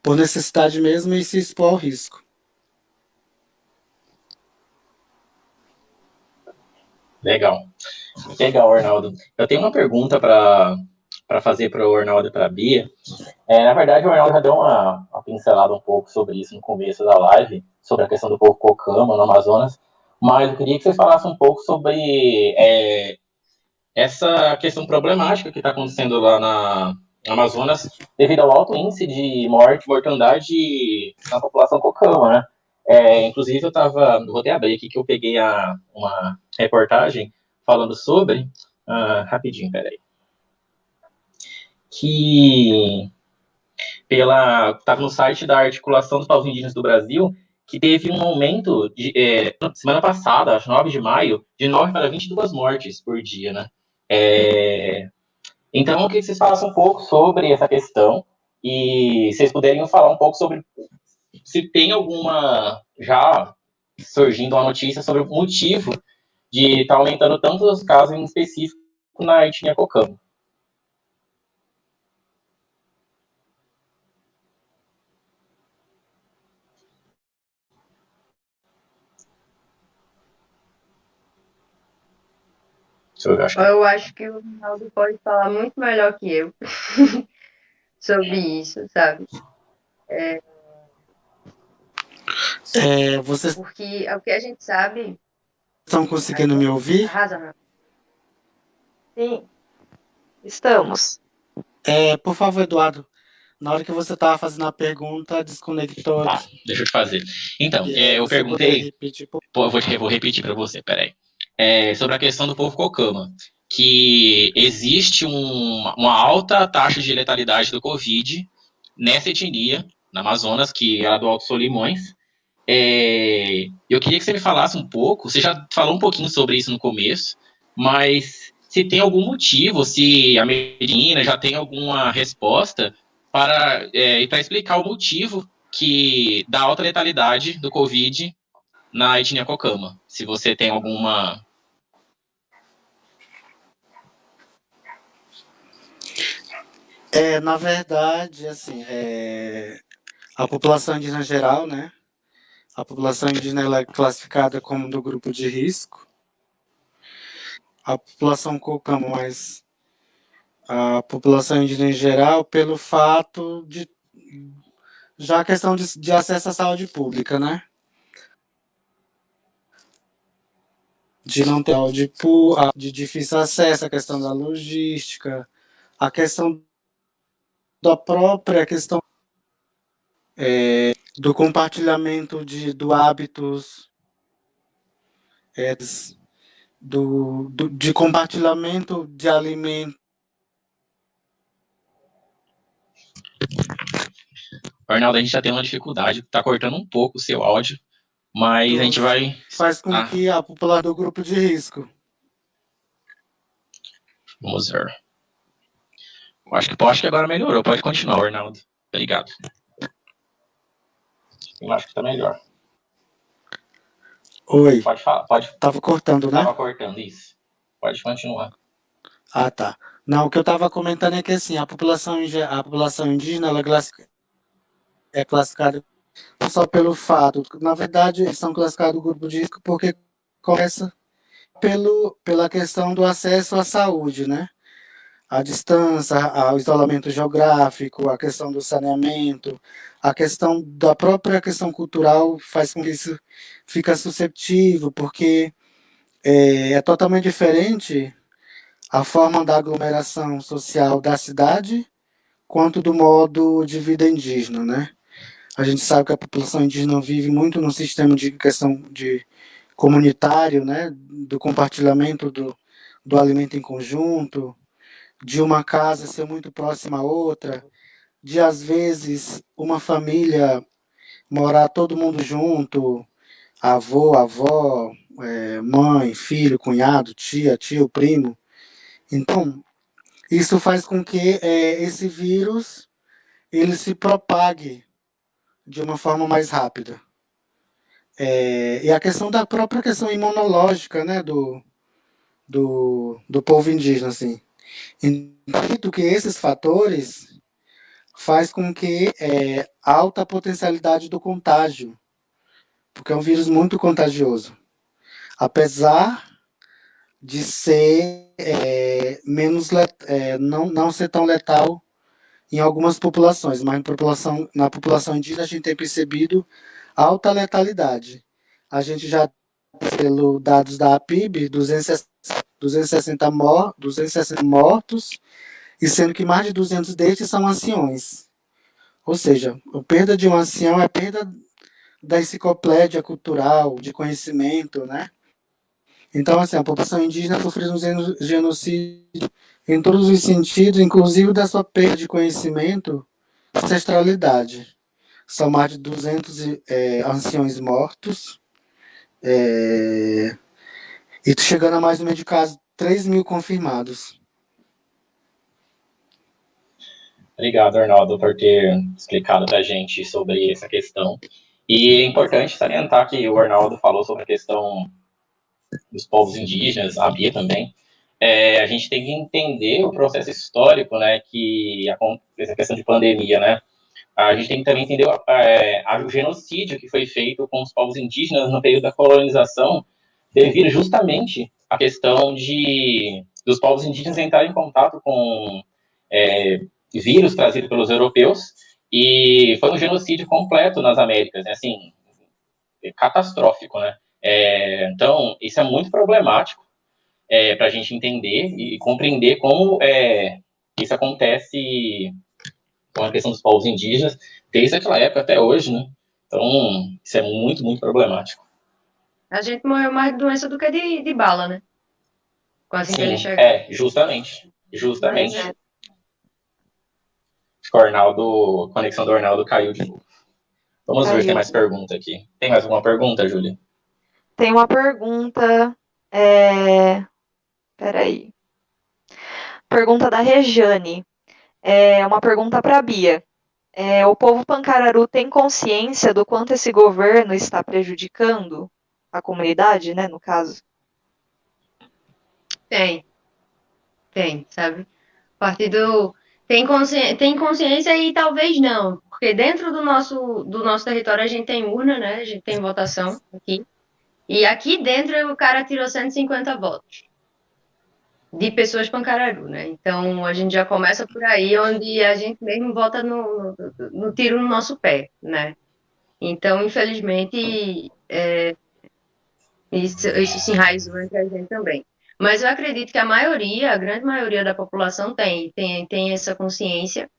por necessidade mesmo e se expor ao risco. Legal. Legal, Arnaldo. Eu tenho uma pergunta para para fazer para o Arnaldo e para a Bia. É, na verdade, o Arnaldo já deu uma, uma, pincelada um pouco sobre isso no começo da live, sobre a questão do povo Cocama no Amazonas, mas eu queria que você falasse um pouco sobre é, essa questão problemática que está acontecendo lá na, Amazonas devido ao alto índice de morte mortandade na população Cocama, né? É, inclusive, eu estava. Vou até abrir aqui que eu peguei a, uma reportagem falando sobre. Uh, rapidinho, peraí que pela estava no site da articulação dos povos indígenas do Brasil que teve um aumento de é, semana passada, acho 9 de maio, de 9 para 22 mortes por dia, né? É, então, eu queria que vocês falassem um pouco sobre essa questão e vocês poderiam falar um pouco sobre se tem alguma já surgindo uma notícia sobre o motivo de estar tá aumentando tantos os casos em específico na etnia que... eu acho que o Ronaldo pode falar muito melhor que eu sobre isso, sabe? É... É, vocês... Porque é o que a gente sabe. Estão conseguindo me ouvir? Arrasa, Sim, estamos. É, por favor, Eduardo, na hora que você estava fazendo a pergunta, desconectou. Tá, deixa eu te fazer. Então, é, eu perguntei. Repetir, por... Pô, eu vou, vou repetir para você, peraí é, sobre a questão do povo cocama, que existe um, uma alta taxa de letalidade do Covid nessa etnia, na Amazonas, que é a do Alto Solimões. É, eu queria que você me falasse um pouco, você já falou um pouquinho sobre isso no começo, mas se tem algum motivo, se a medicina já tem alguma resposta para, é, para explicar o motivo que da alta letalidade do Covid na etnia Cocama. Se você tem alguma. É, na verdade, assim, é, a população indígena geral, né? A população indígena é classificada como do grupo de risco. A população Cocama, mas a população indígena em geral, pelo fato de já a questão de, de acesso à saúde pública, né? de não ter de, de difícil acesso, a questão da logística, a questão da própria questão é, do compartilhamento de do hábitos, é, do, do, de compartilhamento de alimentos. Arnaldo, a gente já tem uma dificuldade, está cortando um pouco o seu áudio. Mas a gente vai. Faz com ah. que a população do grupo de risco. Vamos ver. Acho que, acho que agora melhorou. Pode continuar, Arnaldo. Obrigado. Eu acho que tá melhor. Oi. Pode falar. Pode... Tava cortando, né? Tava cortando, isso. Pode continuar. Ah, tá. Não, o que eu tava comentando é que assim, a população, a população indígena ela é classificada só pelo fato. Na verdade, eles são classificados no grupo de risco porque começa pelo, pela questão do acesso à saúde, né? A distância, o isolamento geográfico, a questão do saneamento, a questão da própria questão cultural faz com que isso fica susceptível, porque é, é totalmente diferente a forma da aglomeração social da cidade quanto do modo de vida indígena, né? A gente sabe que a população indígena vive muito no sistema de questão de comunitário, né, do compartilhamento do, do alimento em conjunto, de uma casa ser muito próxima à outra, de às vezes uma família morar todo mundo junto, avô, avó, é, mãe, filho, cunhado, tia, tio, primo. Então, isso faz com que é, esse vírus ele se propague de uma forma mais rápida. É, e a questão da própria questão imunológica né, do, do, do povo indígena. Assim. Então, que esses fatores faz com que é, alta potencialidade do contágio, porque é um vírus muito contagioso. Apesar de ser é, menos é, não, não ser tão letal em algumas populações, mas população, na população indígena a gente tem percebido alta letalidade. A gente já, pelo dados da APIB, 260, 260, mor 260 mortos, e sendo que mais de 200 destes são anciões. Ou seja, a perda de um ancião é perda da enciclopédia cultural, de conhecimento, né? Então, assim, a população indígena sofreu um genocídio em todos os sentidos, inclusive da sua perda de conhecimento, ancestralidade. São mais de 200 é, anciões mortos, é, e chegando a mais ou menos de caso 3 mil confirmados. Obrigado, Arnaldo, por ter explicado para a gente sobre essa questão. E é importante salientar que o Arnaldo falou sobre a questão dos povos indígenas, a Bia também. É, a gente tem que entender o processo histórico, né, que essa questão de pandemia, né, a gente tem que também entender é, o genocídio que foi feito com os povos indígenas no período da colonização, devido justamente à questão de dos povos indígenas entrarem em contato com é, vírus trazido pelos europeus e foi um genocídio completo nas Américas, né? assim, catastrófico, né? É, então, isso é muito problemático é, para a gente entender e compreender como é, isso acontece com a questão dos povos indígenas desde aquela época até hoje, né? Então, isso é muito, muito problemático. A gente morreu mais de doença do que de, de bala, né? Quase Sim, que ele chegou. É, justamente. Justamente. É. Acho que o Arnaldo, a conexão do Arnaldo caiu de novo. Vamos caiu. ver se tem mais pergunta aqui. Tem mais alguma pergunta, Júlia? Tem uma pergunta. É... Peraí. Pergunta da Rejane. É uma pergunta para a Bia. É, o povo pancararu tem consciência do quanto esse governo está prejudicando a comunidade, né, no caso? Tem. Tem, sabe? O partido tem consciência, tem consciência e talvez não, porque dentro do nosso, do nosso território a gente tem urna, né? A gente tem votação aqui. E aqui dentro o cara tirou 150 votos de pessoas pancararu, né? Então a gente já começa por aí, onde a gente mesmo vota no, no, no tiro no nosso pé, né? Então, infelizmente, é, isso, isso se enraizou entre a gente também. Mas eu acredito que a maioria, a grande maioria da população tem, tem, tem essa consciência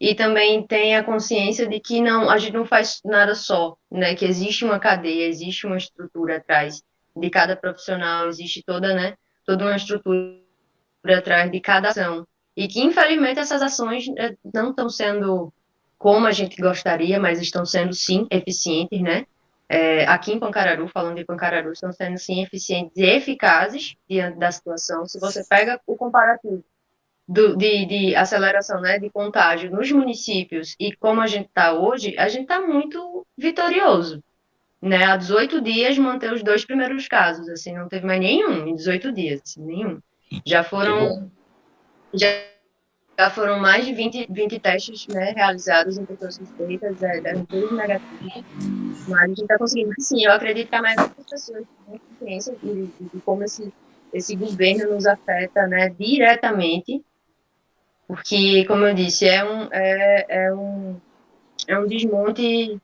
e também tem a consciência de que não, a gente não faz nada só, né? Que existe uma cadeia, existe uma estrutura atrás de cada profissional, existe toda, né? Toda uma estrutura atrás de cada ação. E que, infelizmente, essas ações eh, não estão sendo como a gente gostaria, mas estão sendo, sim, eficientes, né? É, aqui em Pancararu, falando de Pancararu, estão sendo, sim, eficientes e eficazes diante da situação. Se você pega o comparativo do, de, de, aceleração né, de contágio nos municípios e como a gente está hoje, a gente está muito vitorioso. Né? Há 18 dias manter os dois primeiros casos, assim, não teve mais nenhum em 18 dias, assim, nenhum. Já foram, já, já foram mais de 20, 20 testes né, realizados em pessoas suspeitas, é, deram todos negativos, mas a gente está conseguindo. Sim, eu acredito que a maioria das pessoas tem consciência de, de, como esse, esse governo nos afeta né, diretamente, porque, como eu disse, é um, é, é um, é um desmonte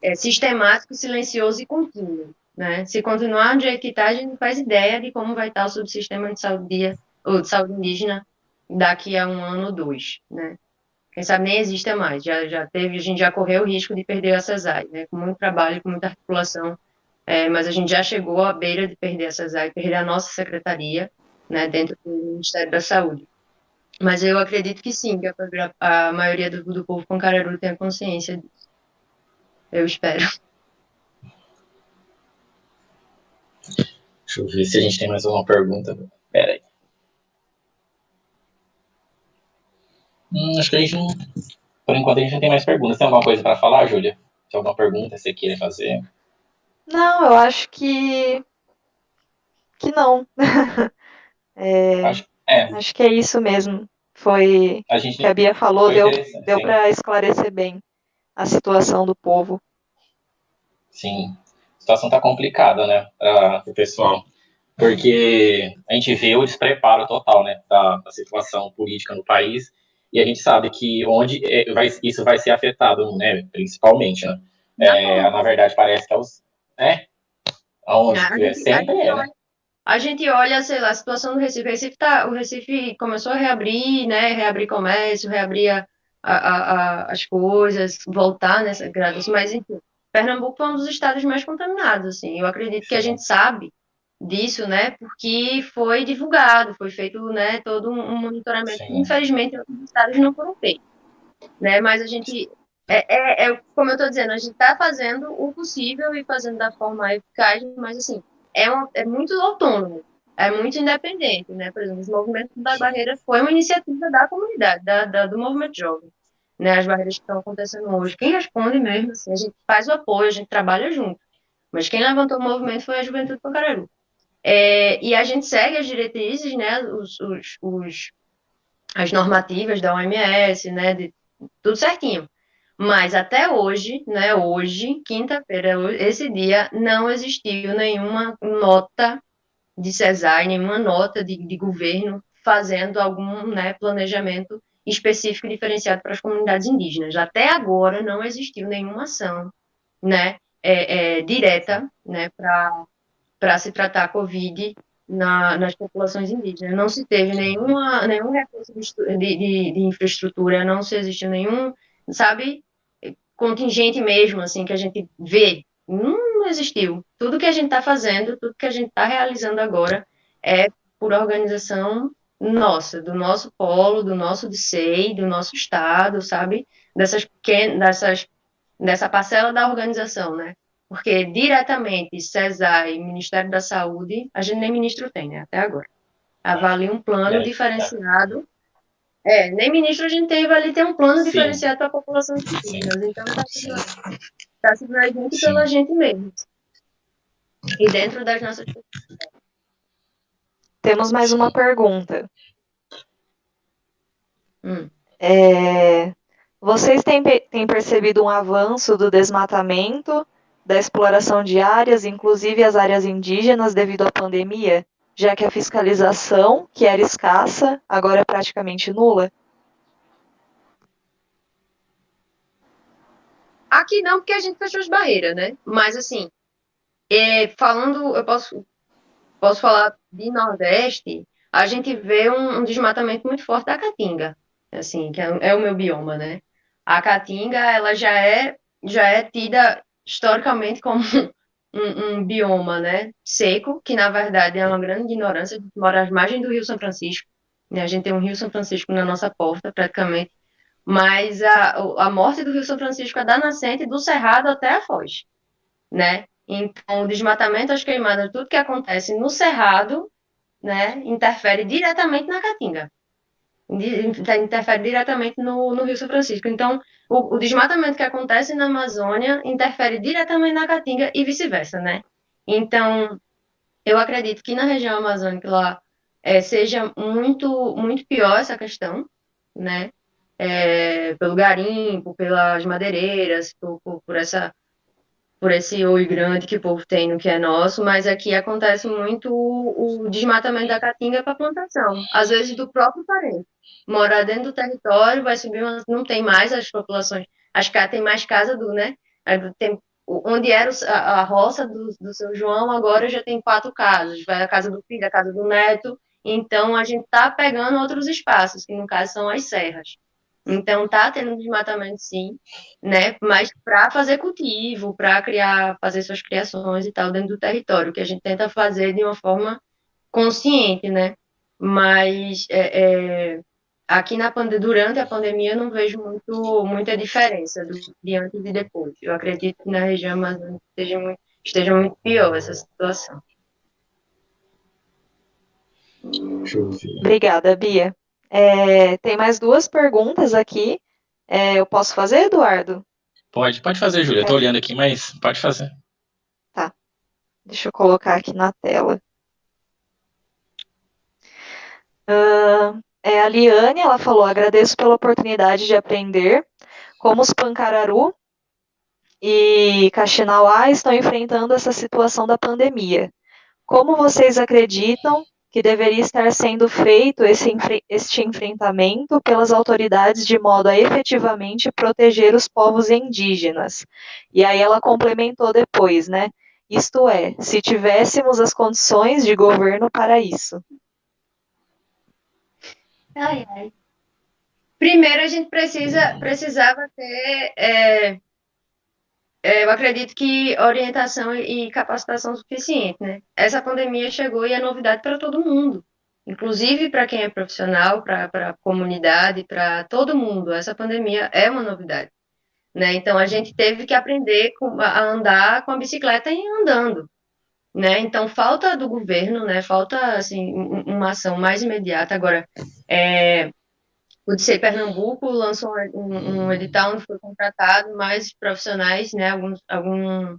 é, sistemático, silencioso e contínuo. Né? Se continuar do jeito que está, a gente não faz ideia de como vai estar o subsistema de saúde, ou de saúde indígena daqui a um ano ou dois. Né? Quem sabe nem exista mais. Já, já teve, a gente já correu o risco de perder a CESAI, né? com muito trabalho, com muita articulação, é, mas a gente já chegou à beira de perder a CESAI, perder a nossa secretaria né, dentro do Ministério da Saúde. Mas eu acredito que sim, que a, a maioria do, do povo Pancararu tenha consciência disso. Eu espero. Deixa eu ver se a gente tem mais alguma pergunta. Pera aí. Hum, acho que a gente não. Por enquanto a gente não tem mais perguntas. Tem alguma coisa para falar, Júlia? Tem alguma pergunta que você queira fazer? Não, eu acho que. que não. é... Acho, é. acho que é isso mesmo. Foi. A gente... que a Bia falou, deu, deu para esclarecer bem a situação do povo. Sim situação está complicada, né, para o pessoal. porque a gente vê o despreparo total né, da, da situação política no país e a gente sabe que onde é, vai, isso vai ser afetado, né, principalmente, né? É, na verdade, parece que é os. Né? Aonde, a, gente, sempre a, é, né? a gente olha, sei lá, a situação do Recife. O Recife, tá, o Recife começou a reabrir, né? Reabrir comércio, reabrir a, a, a, as coisas, voltar nessa gradas, mas enfim. Pernambuco é um dos estados mais contaminados, assim. Eu acredito que a gente sabe disso, né? Porque foi divulgado, foi feito, né, todo um monitoramento. Sim. Infelizmente, os estados não foram feitos, né? Mas a gente é, é, é como eu estou dizendo, a gente está fazendo o possível e fazendo da forma eficaz, mas assim é, um, é muito autônomo, é muito independente, né? Por exemplo, o movimento da barreira foi uma iniciativa da comunidade, da, da do movimento jovem, né? As barreiras que estão acontecendo hoje, quem responde mesmo, assim, a gente faz o apoio, a gente trabalha junto, mas quem levantou o movimento foi a Juventude Pancararu. É, e a gente segue as diretrizes, né, os, os, os, as normativas da OMS, né, de, tudo certinho. Mas até hoje, né, hoje, quinta-feira, esse dia, não existiu nenhuma nota de CESAR, nenhuma nota de, de governo fazendo algum né, planejamento específico diferenciado para as comunidades indígenas. Até agora não existiu nenhuma ação né, é, é, direta né, para para se tratar a Covid na, nas populações indígenas. Não se teve nenhuma, nenhum recurso de, de, de infraestrutura, não se existiu nenhum, sabe, contingente mesmo, assim, que a gente vê. Não existiu. Tudo que a gente está fazendo, tudo que a gente está realizando agora é por organização nossa, do nosso polo, do nosso DCEI, do nosso estado, sabe? Dessas pequenas, dessas, dessa parcela da organização, né? Porque diretamente CESAR e Ministério da Saúde, a gente nem ministro tem, né, até agora. Avalia um plano é, diferenciado. É. é, nem ministro a gente teve ali, tem um plano Sim. diferenciado para a população indígena. Então está sendo, tá sendo a gente Sim. pela gente mesmo. E dentro das nossas. Temos mais uma pergunta. Hum. É, vocês têm, têm percebido um avanço do desmatamento da exploração de áreas, inclusive as áreas indígenas, devido à pandemia, já que a fiscalização, que era escassa, agora é praticamente nula? Aqui não, porque a gente fechou as barreiras, né? Mas, assim, é, falando, eu posso, posso falar de Nordeste, a gente vê um, um desmatamento muito forte da Caatinga, assim, que é, é o meu bioma, né? A Caatinga, ela já é, já é tida historicamente como um, um, bioma né, seco, que na verdade é uma grande ignorância. A gente mora às margens do Rio São Francisco, né, a gente tem um Rio São Francisco na nossa porta, praticamente, mas a, a morte do Rio São Francisco é da nascente do Cerrado até a Foz, né? Então, o desmatamento, as queimadas, tudo que acontece no Cerrado, né, interfere diretamente na Caatinga interfere diretamente no, no Rio São Francisco. Então, o, o, desmatamento que acontece na Amazônia interfere diretamente na Caatinga e vice-versa, né? Então, eu acredito que na região amazônica lá é, seja muito, muito pior essa questão, né? É, pelo garimpo, pelas madeireiras, por, por, por essa por esse oi grande que o povo tem no que é nosso, mas aqui acontece muito o, o desmatamento da caatinga para plantação, às vezes do próprio parente. Morar dentro do território, vai subir, não tem mais as populações, as casas tem mais casa do, né? Tem, onde era a, roça do, do seu João, agora já tem quatro casas, vai a casa do filho, a casa do neto, então a gente está pegando outros espaços, que no caso são as serras. Então tá tendo desmatamento sim, né? Mas para fazer cultivo, para criar, fazer suas criações e tal dentro do território, que a gente tenta fazer de uma forma consciente, né? Mas é, é, aqui na durante a pandemia eu não vejo muito, muita diferença do, de antes e depois. Eu acredito que na região amazônica esteja muito, esteja muito pior essa situação. Obrigada, Bia. É, tem mais duas perguntas aqui. É, eu posso fazer, Eduardo? Pode, pode fazer, Júlia. Estou é. olhando aqui, mas pode fazer. Tá. Deixa eu colocar aqui na tela. Uh, é, a Liane, ela falou, agradeço pela oportunidade de aprender como os Pancararu e Caxinauá estão enfrentando essa situação da pandemia. como vocês acreditam que deveria estar sendo feito esse, este enfrentamento pelas autoridades de modo a efetivamente proteger os povos indígenas. E aí ela complementou depois, né? Isto é, se tivéssemos as condições de governo para isso. Ai, ai. Primeiro, a gente precisa, precisava ter, é, é, eu acredito que orientação e capacitação suficiente, né? Essa pandemia chegou e é novidade para todo mundo, inclusive para quem é profissional, para a comunidade, para todo mundo. Essa pandemia é uma novidade, né? Então, a gente teve que aprender a andar com a bicicleta e andando, né? Então, falta do governo, né? Falta, assim, uma ação mais imediata. Agora, é o DCI Pernambuco lançou um, um, edital onde foi contratado mais profissionais, né, alguns, algum,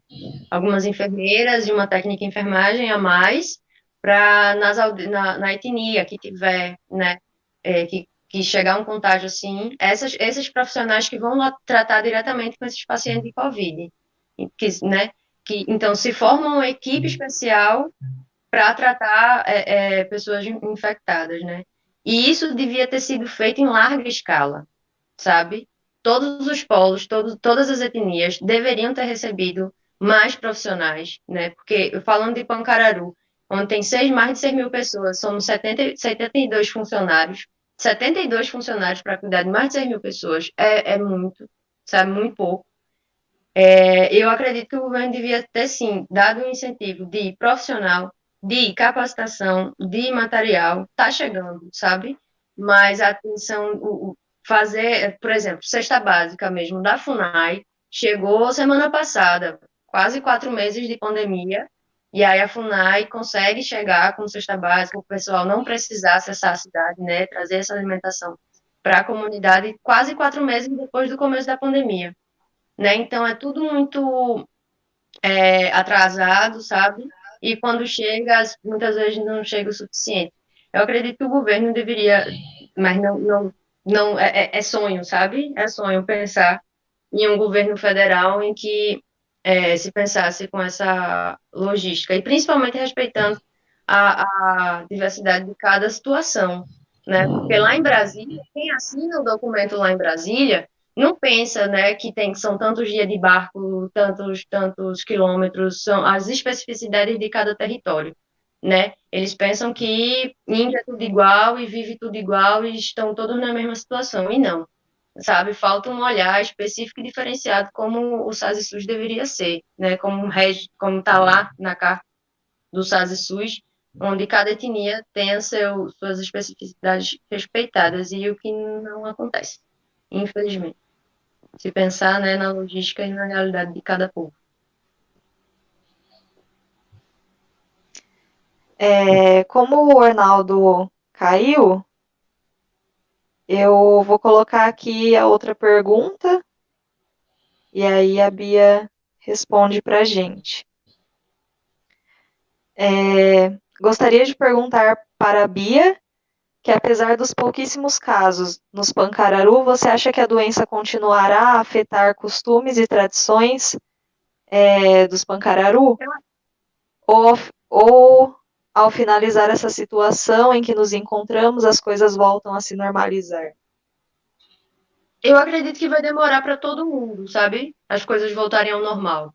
algumas enfermeiras e uma técnica de enfermagem a mais para na, na etnia que tiver, né, é, que, que chegar um contágio assim, essas, esses profissionais que vão tratar diretamente com esses pacientes de Covid, que, né, que então se forma uma equipe especial para tratar é, é, pessoas infectadas, né? E isso devia ter sido feito em larga escala, sabe? Todos os polos, todo, todas as etnias deveriam ter recebido mais profissionais, né? Porque, falando de Pancararu, onde tem seis, mais de 6 mil pessoas, somos 70, 72 funcionários, 72 funcionários para cuidar de mais de 6 mil pessoas, é, é muito, sabe? Muito pouco. É, eu acredito que o governo devia ter, sim, dado um incentivo de profissional de capacitação, de material, está chegando, sabe? Mas a atenção, o, fazer, por exemplo, cesta básica mesmo da FUNAI, chegou semana passada, quase quatro meses de pandemia, e aí a FUNAI consegue chegar com cesta básica, o pessoal não precisar acessar a cidade, né, trazer essa alimentação para a comunidade quase quatro meses depois do começo da pandemia, né? Então é tudo muito é, atrasado, sabe? e quando chega, muitas vezes não chega o suficiente. Eu acredito que o governo deveria, mas não, não, não é, é, é sonho, sabe? É sonho pensar em um governo federal em que é, se pensasse com essa logística, e principalmente respeitando a, a, diversidade de cada situação, né? Porque lá em Brasília, quem assina o documento lá em Brasília não pensa, né, que tem são tantos dias de barco, tantos tantos quilômetros, são as especificidades de cada território, né? Eles pensam que Índia é tudo igual e vive tudo igual e estão todos na mesma situação e não, sabe? Falta um olhar específico e diferenciado como o SASI-SUS deveria ser, né? Como como está lá na carta do SASI-SUS, onde cada etnia tenha seu, suas especificidades respeitadas e o que não acontece, infelizmente se pensar né, na logística e na realidade de cada povo. É, como o Arnaldo caiu, eu vou colocar aqui a outra pergunta e aí a Bia responde para a gente. É, gostaria de perguntar para a Bia que apesar dos pouquíssimos casos nos Pancararu, você acha que a doença continuará a afetar costumes e tradições é, dos Pancararu? Ou, ou, ao finalizar essa situação em que nos encontramos, as coisas voltam a se normalizar? Eu acredito que vai demorar para todo mundo, sabe? As coisas voltarem ao normal.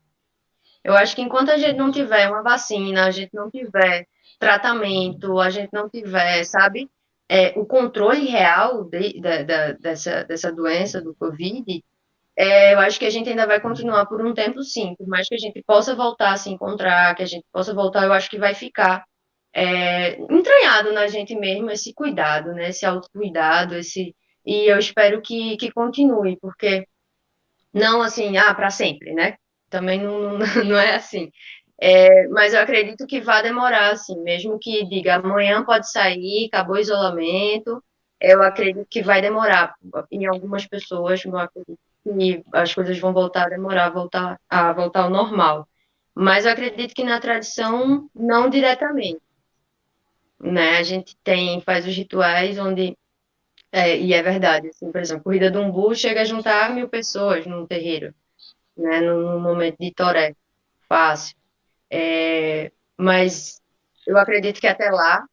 Eu acho que enquanto a gente não tiver uma vacina, a gente não tiver tratamento, a gente não tiver, sabe? É, o controle real de, de, de, dessa, dessa doença, do Covid, é, eu acho que a gente ainda vai continuar por um tempo, sim. Por mais que a gente possa voltar a se encontrar, que a gente possa voltar, eu acho que vai ficar é, entranhado na gente mesmo esse cuidado, né? Esse autocuidado, esse... E eu espero que, que continue, porque não assim, ah, para sempre, né? Também não, não, não é assim. É, mas eu acredito que vai demorar, assim, mesmo que diga amanhã pode sair, acabou o isolamento, eu acredito que vai demorar. Em algumas pessoas, eu acredito que as coisas vão voltar a demorar, voltar a voltar ao normal. Mas eu acredito que na tradição, não diretamente. Né? A gente tem, faz os rituais onde é, e é verdade, assim, por exemplo, corrida do umbu chega a juntar mil pessoas num terreiro, né, num momento de toré, fácil. É, mas eu acredito que até lá,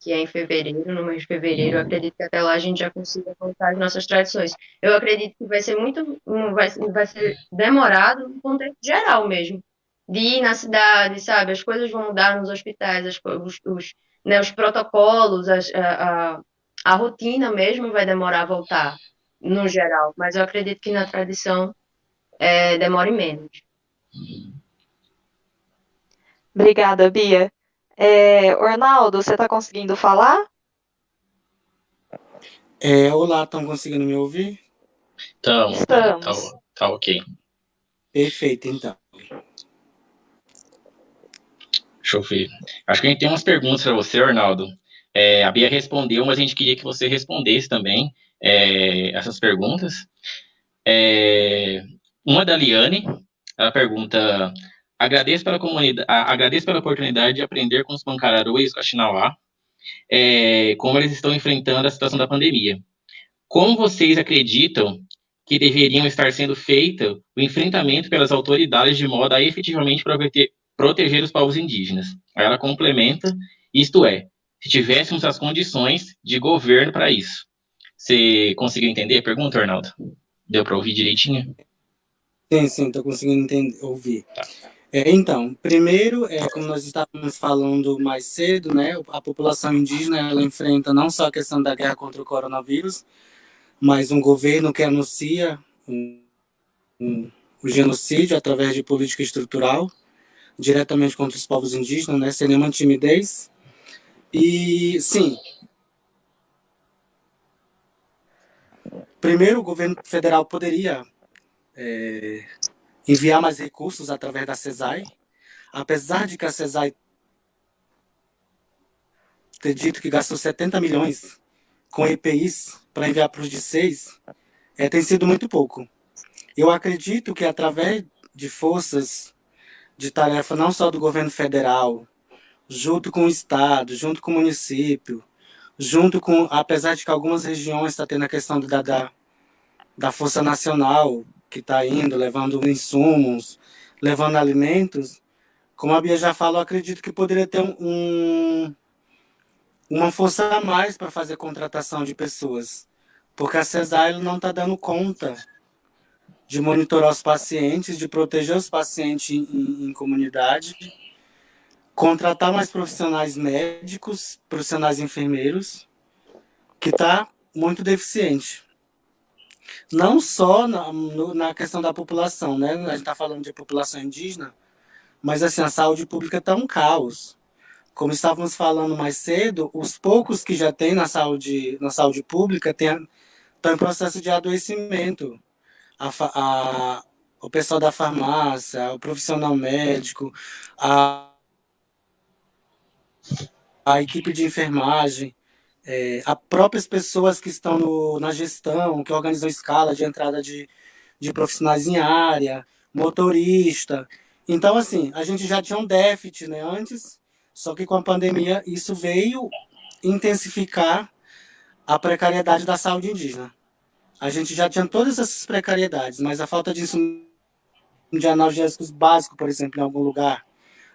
que é em fevereiro, no mês de fevereiro, eu acredito que até lá a gente já consiga voltar as nossas tradições. Eu acredito que vai ser muito, vai, vai ser demorado no contexto geral mesmo, de ir na cidade, sabe? As coisas vão mudar nos hospitais, as, os, os, né, os protocolos, as, a, a, a rotina mesmo vai demorar a voltar, no geral. Mas eu acredito que na tradição é, demore menos. Obrigada, Bia. É, Ornaldo, você está conseguindo falar? É, olá, estão conseguindo me ouvir? Então, Estamos. Tá, tá ok. Perfeito, então. Deixa eu ver. Acho que a gente tem umas perguntas para você, Arnaldo. É, a Bia respondeu, mas a gente queria que você respondesse também é, essas perguntas. É, uma da Liane, ela pergunta: agradeço pela comunidade, agradeço pela oportunidade de aprender com os Pancararu e os Kaxinawá, é, como eles estão enfrentando a situação da pandemia. Como vocês acreditam que deveriam estar sendo feito o enfrentamento pelas autoridades de modo a efetivamente proteger, os povos indígenas. Ela complementa, isto é, se tivéssemos as condições de governo para isso. Você conseguiu entender a pergunta, Arnaldo? Deu para ouvir direitinho? Sim, sim, estou conseguindo entender, ouvir. Tá. É, então, primeiro, é, como nós estávamos falando mais cedo, né, a população indígena ela enfrenta não só a questão da guerra contra o coronavírus, mas um governo que anuncia um, um, o genocídio através de política estrutural, diretamente contra os povos indígenas, né, sem nenhuma timidez. E, sim, primeiro, o governo federal poderia é, enviar mais recursos através da CESAI, apesar de que a CESAI ter dito que gastou 70 milhões com EPIs para enviar para os de seis, é, tem sido muito pouco. Eu acredito que através de forças de tarefa não só do governo federal, junto com o estado, junto com o município, junto com, apesar de que algumas regiões está tendo a questão da, da, da força nacional que está indo, levando insumos, levando alimentos, como a Bia já falou, acredito que poderia ter um, uma força a mais para fazer contratação de pessoas, porque a CESAI não está dando conta de monitorar os pacientes, de proteger os pacientes em, em comunidade, contratar mais profissionais médicos, profissionais enfermeiros, que está muito deficiente. Não só na, no, na questão da população, né? A gente está falando de população indígena, mas assim, a saúde pública está um caos. Como estávamos falando mais cedo, os poucos que já tem na saúde, na saúde pública estão em processo de adoecimento a, a, o pessoal da farmácia, o profissional médico, a, a equipe de enfermagem, é, as próprias pessoas que estão no, na gestão, que organizam escala de entrada de, de profissionais em área, motorista. Então, assim, a gente já tinha um déficit né, antes, só que com a pandemia isso veio intensificar a precariedade da saúde indígena. A gente já tinha todas essas precariedades, mas a falta disso de analgésicos básicos, por exemplo, em algum lugar,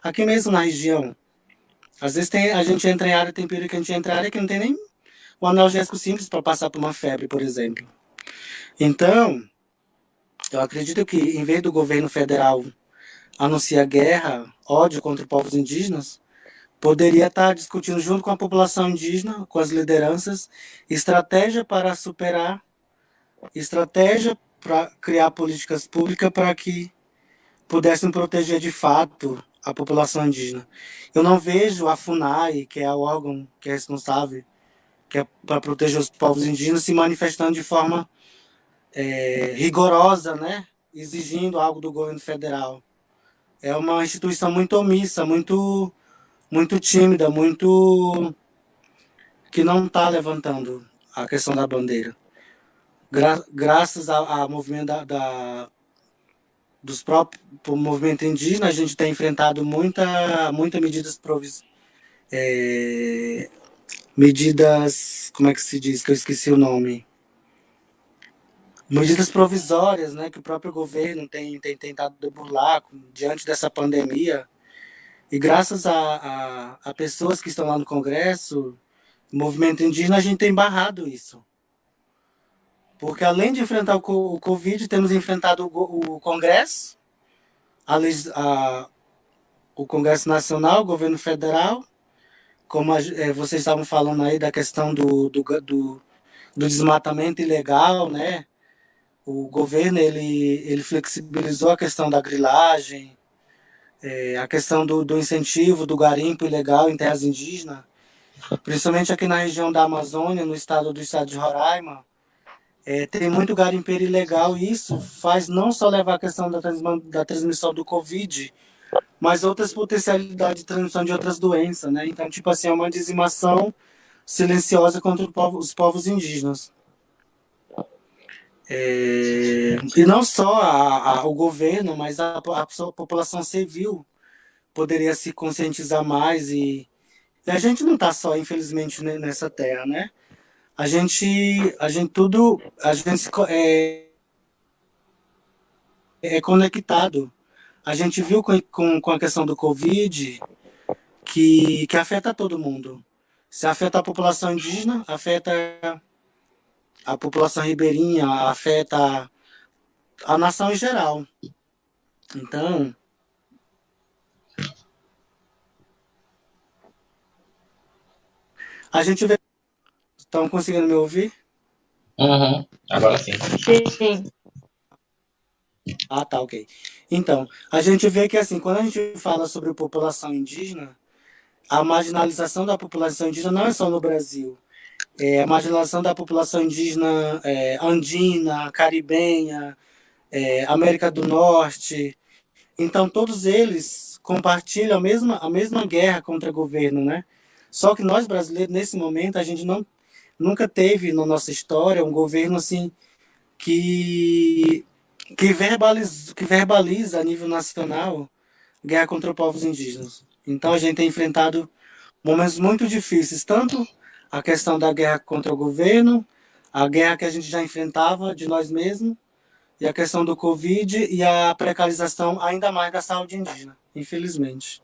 aqui mesmo na região, às vezes tem, a gente entra em área, tem período que a gente entra em área que não tem nem um analgésico simples para passar por uma febre, por exemplo. Então, eu acredito que em vez do governo federal anunciar guerra, ódio contra povos indígenas, poderia estar discutindo junto com a população indígena, com as lideranças, estratégia para superar estratégia para criar políticas públicas para que pudessem proteger de fato a população indígena. Eu não vejo a FUNAI, que é o órgão que é responsável que é para proteger os povos indígenas, se manifestando de forma é, rigorosa, né? exigindo algo do governo federal. É uma instituição muito omissa, muito, muito tímida, muito que não está levantando a questão da bandeira gra graças ao movimento da, da, dos próprios movimento indígena, a gente tem enfrentado muita, muita medidas provis, é, medidas, como é que se diz, que eu esqueci o nome, medidas provisórias, né, que o próprio governo tem, tem tentado burlar diante dessa pandemia. E graças a, a, a pessoas que estão lá no Congresso, movimento indígena, a gente tem barrado isso. Porque além de enfrentar o, Covid, temos enfrentado o, o Congresso, a, a, o Congresso Nacional, o governo federal, como a, é, vocês estavam falando aí da questão do, do, do, do, desmatamento ilegal, né? O governo ele, ele flexibilizou a questão da grilagem, é, a questão do, do incentivo do garimpo ilegal em terras indígenas, principalmente aqui na região da Amazônia, no estado do estado de Roraima, é, tem muito garimpeiro ilegal e isso faz não só levar a questão da, da transmissão do Covid, mas outras potencialidades de transmissão de outras doenças, né? Então, tipo assim, é uma dizimação silenciosa contra povo, os povos indígenas. É, e não só a, a, o governo, mas a, a, população civil poderia se conscientizar mais e, e a gente não está só, infelizmente, nessa terra, né? A gente, a gente tudo, a gente é, é conectado. A gente viu com, com, com a questão do Covid que, que afeta todo mundo. Se afeta a população indígena, afeta a população ribeirinha, afeta a nação em geral. Então, a gente vê. Estão conseguindo me ouvir? Uhum. Agora sim. Sim. Ah, tá, ok. Então, a gente vê que assim, quando a gente fala sobre população indígena, a marginalização da população indígena não é só no Brasil é, a marginalização da população indígena é, andina, caribenha, é, América do Norte. Então, todos eles compartilham a mesma, a mesma guerra contra o governo, né? Só que nós brasileiros, nesse momento, a gente não, nunca teve na nossa história um governo assim que, que, verbaliza, que verbaliza a nível nacional guerra contra os povos indígenas. Então, a gente tem enfrentado momentos muito difíceis, tanto a questão da guerra contra o governo, a guerra que a gente já enfrentava de nós mesmos, e a questão do Covid e a precarização ainda mais da saúde indígena, infelizmente.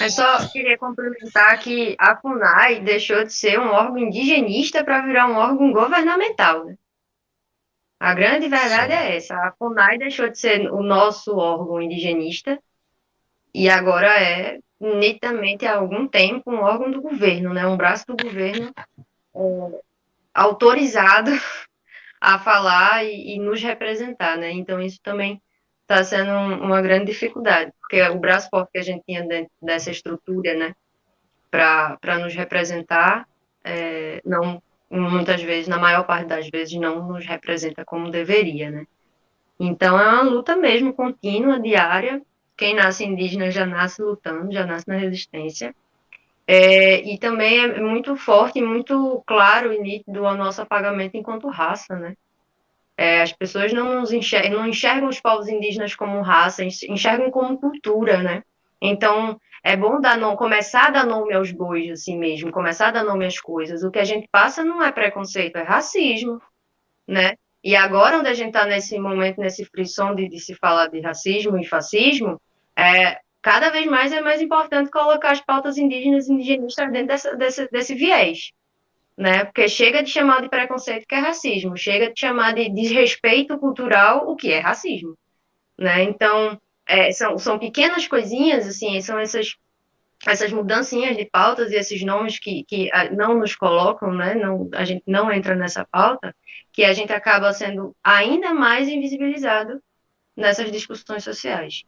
Eu só queria complementar que a FUNAI deixou de ser um órgão indigenista para virar um órgão governamental. Né? A grande verdade é essa. A FUNAI deixou de ser o nosso órgão indigenista e agora é nitidamente há algum tempo um órgão do governo, né, um braço do governo é, autorizado a falar e, e, nos representar, né? Então isso também está sendo um, uma grande dificuldade, porque o braço forte que a gente tinha dentro dessa estrutura, né, para nos representar, é, não muitas vezes, na maior parte das vezes, não nos representa como deveria, né? Então é uma luta mesmo contínua, diária, quem nasce indígena já nasce lutando, já nasce na resistência. É, e também é muito forte, muito claro e nítido o nosso apagamento enquanto raça, né? É, as pessoas não, enxergam, não enxergam os povos indígenas como raça, enxergam como cultura, né? Então, é bom dar nome, começar a dar nome aos bois, assim mesmo, começar a dar nome às coisas. O que a gente passa não é preconceito, é racismo, né? E agora, onde a gente está nesse momento, nesse frisson de, de se falar de racismo e fascismo, é, cada vez mais é mais importante colocar as pautas indígenas e indigenistas dentro dessa, desse, desse viés. Né? Porque chega de chamar de preconceito que é racismo, chega de chamar de desrespeito cultural o que é racismo. Né? Então, é, são, são pequenas coisinhas, assim, são essas, essas mudancinhas de pautas e esses nomes que, que ah, não nos colocam, né? não, a gente não entra nessa pauta, que a gente acaba sendo ainda mais invisibilizado nessas discussões sociais.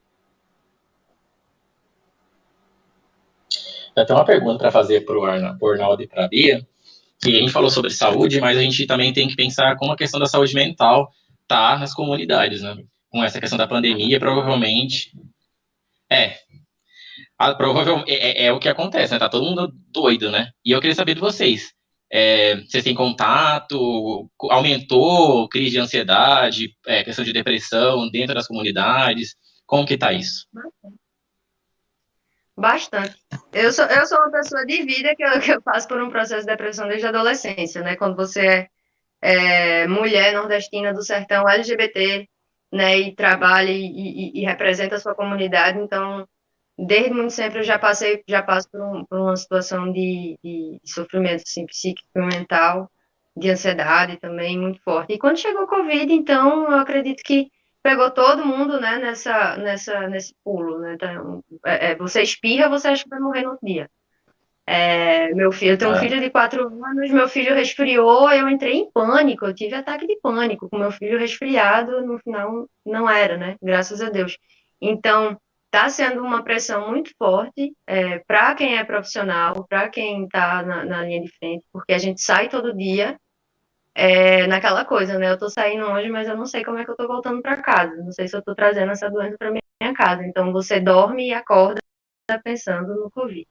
Eu tenho uma pergunta para fazer para o Arnaldo e para a Bia, que a gente falou sobre saúde, mas a gente também tem que pensar como a questão da saúde mental tá nas comunidades, né? Com essa questão da pandemia, provavelmente. É. A, provavelmente é, é, é, o que acontece, né? Tá todo mundo doido, né? E eu queria saber de vocês. É, vocês têm contato? Aumentou crise de ansiedade, é, questão de depressão dentro das comunidades? Como que tá isso? Bastante. Eu sou, eu sou uma pessoa de vida que eu, que eu passo por um processo de depressão desde a adolescência, né? Quando você é, é mulher nordestina do sertão LGBT, né, e trabalha e, e, e, representa a sua comunidade, então, desde muito sempre eu já passei, já passo por, um, por uma situação de, de, sofrimento, assim, psíquico e mental, de ansiedade também muito forte. E quando chegou o Covid, então, eu acredito que pegou todo mundo, né, nessa, nessa, nesse pulo, né, então, é, é, você espirra, você acha que vai morrer no dia. É, meu filho, eu tenho um é. filho de quatro anos, meu filho resfriou, eu entrei em pânico, eu tive ataque de pânico com meu filho resfriado, no final não era, né? Graças a Deus. Então, está sendo uma pressão muito forte é, para quem é profissional, para quem está na, na, linha de frente, porque a gente sai todo dia é, naquela coisa, né? Eu estou saindo hoje, mas eu não sei como é que eu estou voltando para casa, não sei se eu estou trazendo essa doença para minha casa. Então, você dorme e acorda pensando no Covid.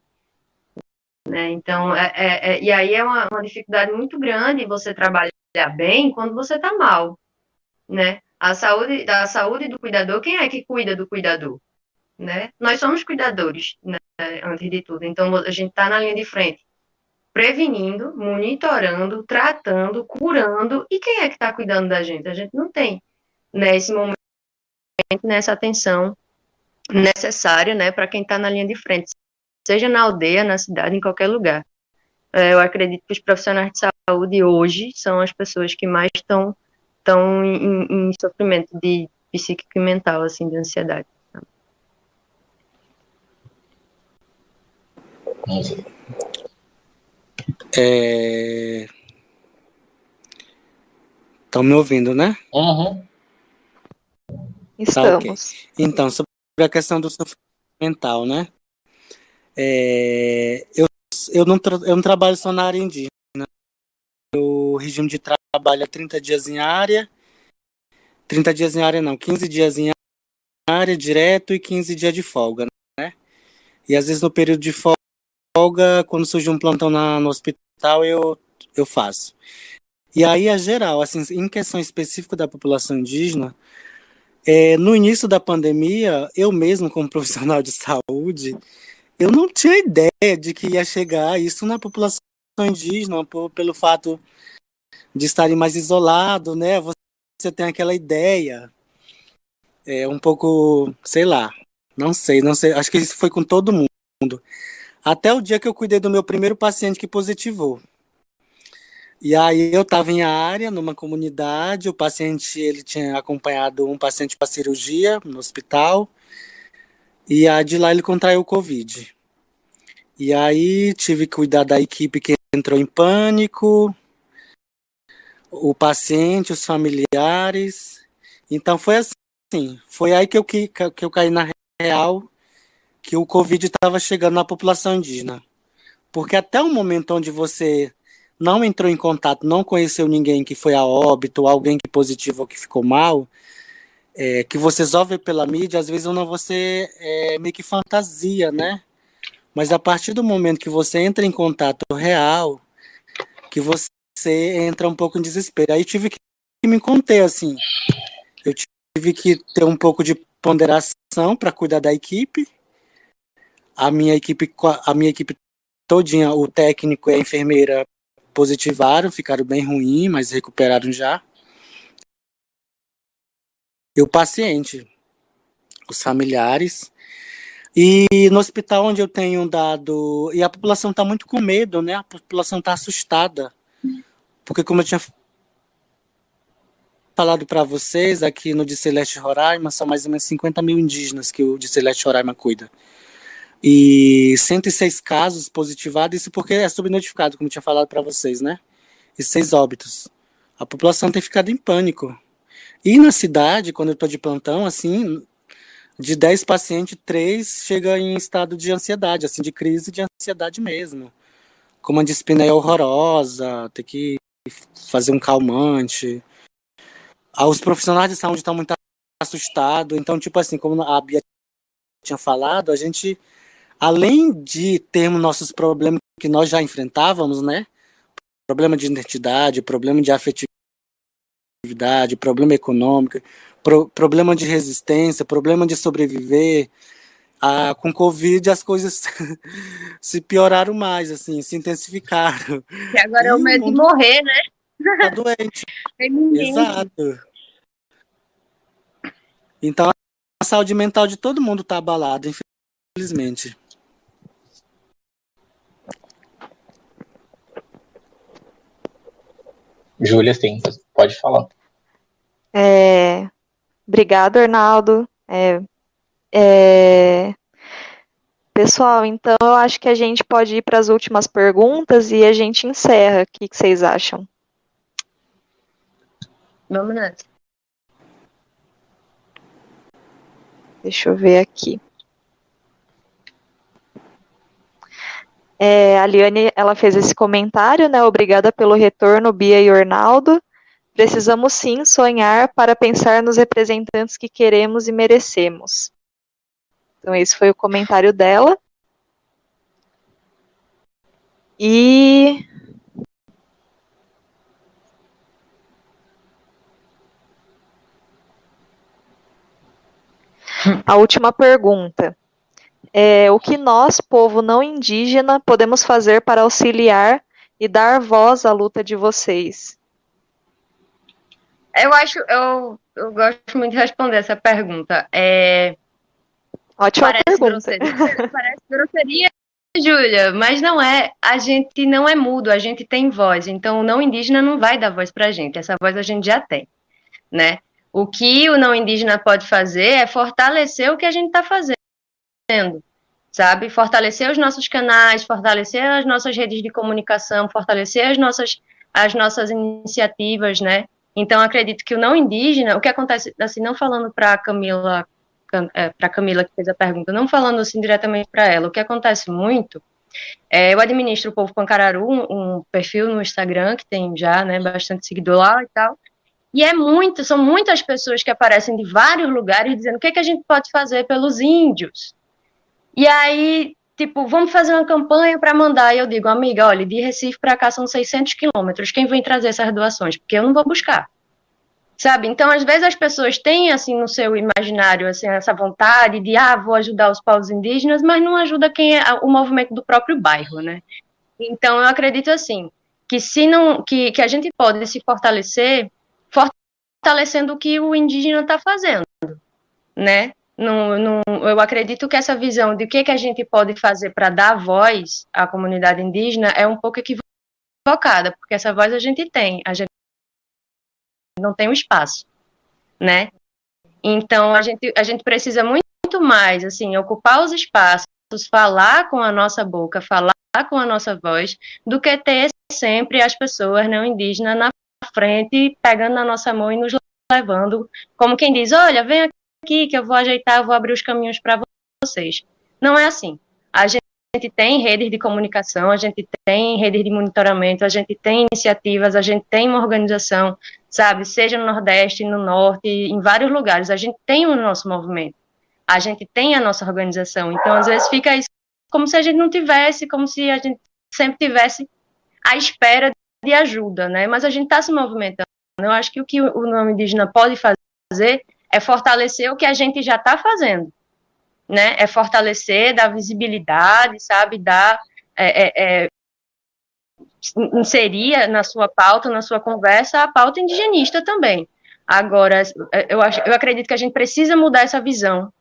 Né? Então, é, é, é, e aí é uma, uma, dificuldade muito grande você trabalhar bem quando você está mal, né? A saúde, da saúde do cuidador, quem é que cuida do cuidador? Né? Nós somos cuidadores, né? antes de tudo. Então, a gente está na linha de frente, prevenindo, monitorando, tratando, curando. E quem é que está cuidando da gente? A gente não tem nesse momento, nessa atenção necessária, né, para quem está na linha de frente, seja na aldeia, na cidade, em qualquer lugar. É, eu acredito que os profissionais de saúde hoje são as pessoas que mais estão estão em, em, sofrimento de psíquico e mental, assim, de ansiedade. É... Estão me ouvindo, né? Uhum. Estamos. Tá, okay. Então, sobre a questão do sofrimento mental, né? É, eu, eu, não eu não trabalho só na área indígena. O regime de trabalho é 30 dias em área. 30 dias em área não, 15 dias em área direto e 15 dias de folga, né? E às vezes no período de folga, quando surge um plantão na, no hospital, eu, eu faço. E aí é geral, assim, em questão específica da população indígena, é, no início da pandemia, eu mesmo como profissional de saúde, eu não tinha ideia de que ia chegar isso na população indígena, por, pelo fato de estarem mais isolados, né? Você tem aquela ideia, é um pouco, sei lá, não sei, não sei, acho que isso foi com todo mundo. Até o dia que eu cuidei do meu primeiro paciente que positivou. E aí eu estava em área, numa comunidade, o paciente ele tinha acompanhado um paciente para cirurgia no hospital, e a de lá ele contraiu o Covid. E aí tive que cuidar da equipe que entrou em pânico, o paciente, os familiares. Então foi assim, foi aí que eu, que, que eu caí na real que o Covid estava chegando na população indígena. Porque até o momento onde você não entrou em contato, não conheceu ninguém que foi a óbito, alguém que positivou que ficou mal, é, que você só vê pela mídia, às vezes não você é meio que fantasia, né? Mas a partir do momento que você entra em contato real, que você entra um pouco em desespero. Aí tive que me conter, assim. Eu tive que ter um pouco de ponderação para cuidar da equipe. A minha equipe, a minha equipe todinha, o técnico e a enfermeira positivaram, ficaram bem ruim, mas recuperaram já. E o paciente, os familiares. E no hospital onde eu tenho dado. E a população está muito com medo, né? A população está assustada. Porque, como eu tinha falado para vocês, aqui no de Celeste Roraima, são mais ou menos 50 mil indígenas que o de Celeste Roraima cuida. E 106 casos positivados, isso porque é subnotificado, como tinha falado para vocês, né? E seis óbitos. A população tem ficado em pânico. E na cidade, quando eu estou de plantão, assim, de 10 pacientes, 3 chega em estado de ansiedade, assim, de crise de ansiedade mesmo. Como a dispneia horrorosa, ter que fazer um calmante. Ah, os profissionais de saúde estão muito assustados. Então, tipo assim, como a Bia tinha falado, a gente, além de termos nossos problemas que nós já enfrentávamos, né? Problema de identidade, problema de afetividade, problema econômico, pro, problema de resistência, problema de sobreviver. Ah, com Covid as coisas se pioraram mais, assim, se intensificaram. E agora é o medo de morrer, né? Tá doente. Exato. Então a saúde mental de todo mundo está abalada, infelizmente. Júlia, sim, pode falar. É, obrigado, Arnaldo. É, é, pessoal, então eu acho que a gente pode ir para as últimas perguntas e a gente encerra. O que, que vocês acham? Vamos nessa. Deixa eu ver aqui. É, a Liane, ela fez esse comentário, né? Obrigada pelo retorno, Bia e Ornaldo. Precisamos sim sonhar para pensar nos representantes que queremos e merecemos. Então, esse foi o comentário dela. E. A última pergunta. É, o que nós, povo não indígena, podemos fazer para auxiliar e dar voz à luta de vocês? Eu acho, eu, eu gosto muito de responder essa pergunta. É, Ótima parece pergunta. Grosseria, parece grosseria, Júlia, mas não é. A gente não é mudo, a gente tem voz. Então, o não indígena não vai dar voz pra gente. Essa voz a gente já tem, né? O que o não indígena pode fazer é fortalecer o que a gente está fazendo, sabe? Fortalecer os nossos canais, fortalecer as nossas redes de comunicação, fortalecer as nossas, as nossas iniciativas, né? Então, acredito que o não indígena, o que acontece, assim, não falando para Camila, é, para Camila que fez a pergunta, não falando assim diretamente para ela, o que acontece muito, é, eu administro o Povo Pancararu, um, um, perfil no Instagram que tem já, né, bastante seguidor lá e tal, e é muito, são muitas pessoas que aparecem de vários lugares dizendo o que, é que a gente pode fazer pelos índios. E aí, tipo, vamos fazer uma campanha para mandar. E eu digo, amiga, olha, de Recife para cá são 600 quilômetros. Quem vem trazer essas doações? Porque eu não vou buscar. Sabe? Então, às vezes as pessoas têm, assim, no seu imaginário, assim, essa vontade de, ah, vou ajudar os povos indígenas, mas não ajuda quem é o movimento do próprio bairro, né? Então, eu acredito, assim, que se não, que, que a gente pode se fortalecer fortalecendo o que o indígena está fazendo, né? Eu acredito que essa visão de o que, que a gente pode fazer para dar voz à comunidade indígena é um pouco equivocada, porque essa voz a gente tem, a gente não tem o um espaço, né? Então a gente, a gente precisa muito mais assim ocupar os espaços, falar com a nossa boca, falar com a nossa voz, do que ter sempre as pessoas não indígenas na frente, pegando na nossa mão e nos levando, como quem diz: olha, vem aqui que eu vou ajeitar, eu vou abrir os caminhos para vocês. Não é assim. A gente tem redes de comunicação, a gente tem redes de monitoramento, a gente tem iniciativas, a gente tem uma organização, sabe, seja no Nordeste, no Norte, em vários lugares, a gente tem o nosso movimento, a gente tem a nossa organização, então às vezes fica isso como se a gente não tivesse, como se a gente sempre tivesse à espera de ajuda, né? Mas a gente está se movimentando. Eu acho que o que o nome indígena pode fazer é fortalecer o que a gente já está fazendo, né? É fortalecer, dar visibilidade, sabe? Dar é, é, é, inserir na sua pauta, na sua conversa, a pauta indigenista também. Agora, eu, acho, eu acredito que a gente precisa mudar essa visão,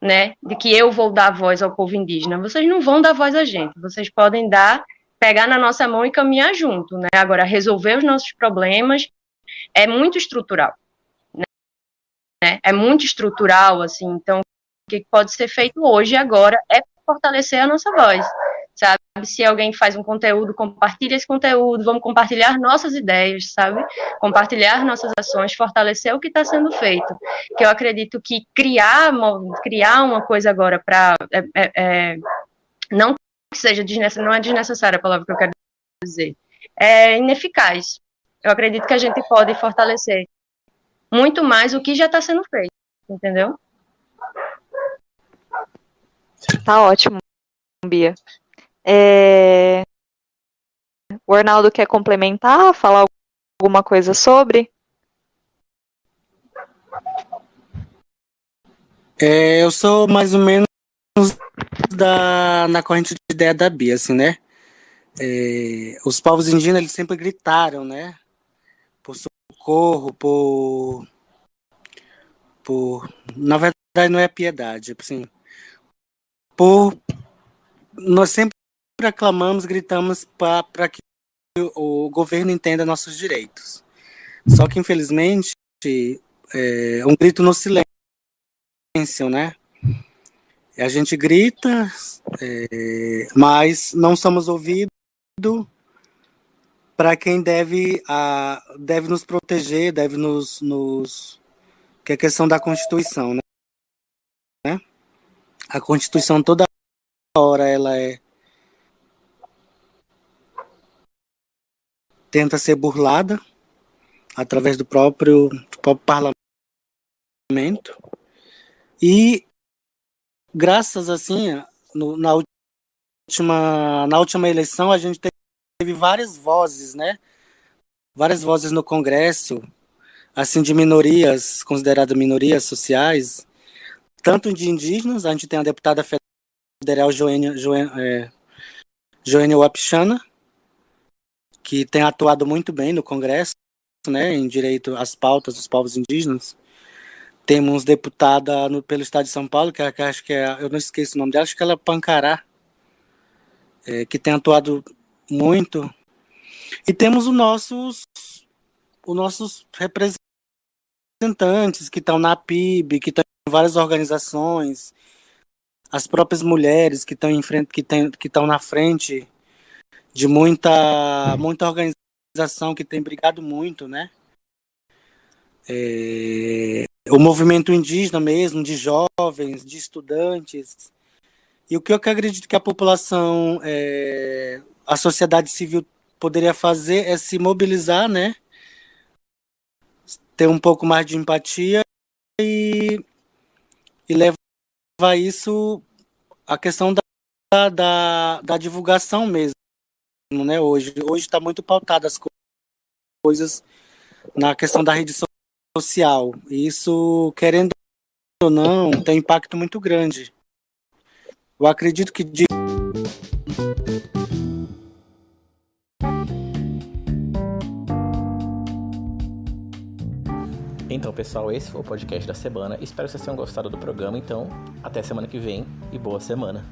né? De que eu vou dar voz ao povo indígena. Vocês não vão dar voz a gente. Vocês podem dar pegar na nossa mão e caminhar junto, né? Agora, resolver os nossos problemas é muito estrutural, né? É muito estrutural, assim, então, o que pode ser feito hoje e agora é fortalecer a nossa voz, sabe? Se alguém faz um conteúdo, compartilha esse conteúdo, vamos compartilhar nossas ideias, sabe? Compartilhar nossas ações, fortalecer o que está sendo feito. Que eu acredito que criar, criar uma coisa agora para é, é, é, não que seja desnecessária, não é desnecessária a palavra que eu quero dizer, é ineficaz. Eu acredito que a gente pode fortalecer muito mais o que já está sendo feito, entendeu? Tá ótimo, Bia. É... O Arnaldo quer complementar, falar alguma coisa sobre? É, eu sou mais ou menos da, na corrente de ideia da Bia, assim, né? É, os povos indígenas eles sempre gritaram, né? Socorro, por, por na verdade não é piedade, assim, por nós sempre reclamamos, gritamos para que o governo entenda nossos direitos. Só que infelizmente é um grito no silêncio, né? A gente grita, é, mas não somos ouvidos para quem deve, a, deve nos proteger, deve nos, nos. que é a questão da Constituição, né? A Constituição toda hora ela é. tenta ser burlada através do próprio, do próprio parlamento e graças assim no, na última na última eleição a gente teve várias vozes, né? Várias vozes no Congresso, assim de minorias consideradas minorias sociais, tanto de indígenas, a gente tem a deputada federal Joênia, Joênia, é, Joênia Wapichana, que tem atuado muito bem no Congresso, né, em direito às pautas dos povos indígenas. Temos deputada no, pelo Estado de São Paulo, que, que acho que é, eu não esqueço o nome dela, acho que ela é Pancará, é, que tem atuado muito. E temos os nossos, os nossos representantes que estão na PIB, que estão em várias organizações, as próprias mulheres que estão em frente, que, tem, que estão na frente de muita, muita organização que tem brigado muito, né? É, o movimento indígena mesmo, de jovens, de estudantes. E o que eu acredito que a população, é, a sociedade civil poderia fazer é se mobilizar, né? Ter um pouco mais de empatia e, e levar isso à questão da, da, da divulgação mesmo, né? Hoje hoje está muito pautada as coisas na questão da rede social. E isso, querendo ou não, tem impacto muito grande. Eu acredito que. De... Então, pessoal, esse foi o podcast da semana. Espero que vocês tenham gostado do programa. Então, até semana que vem e boa semana.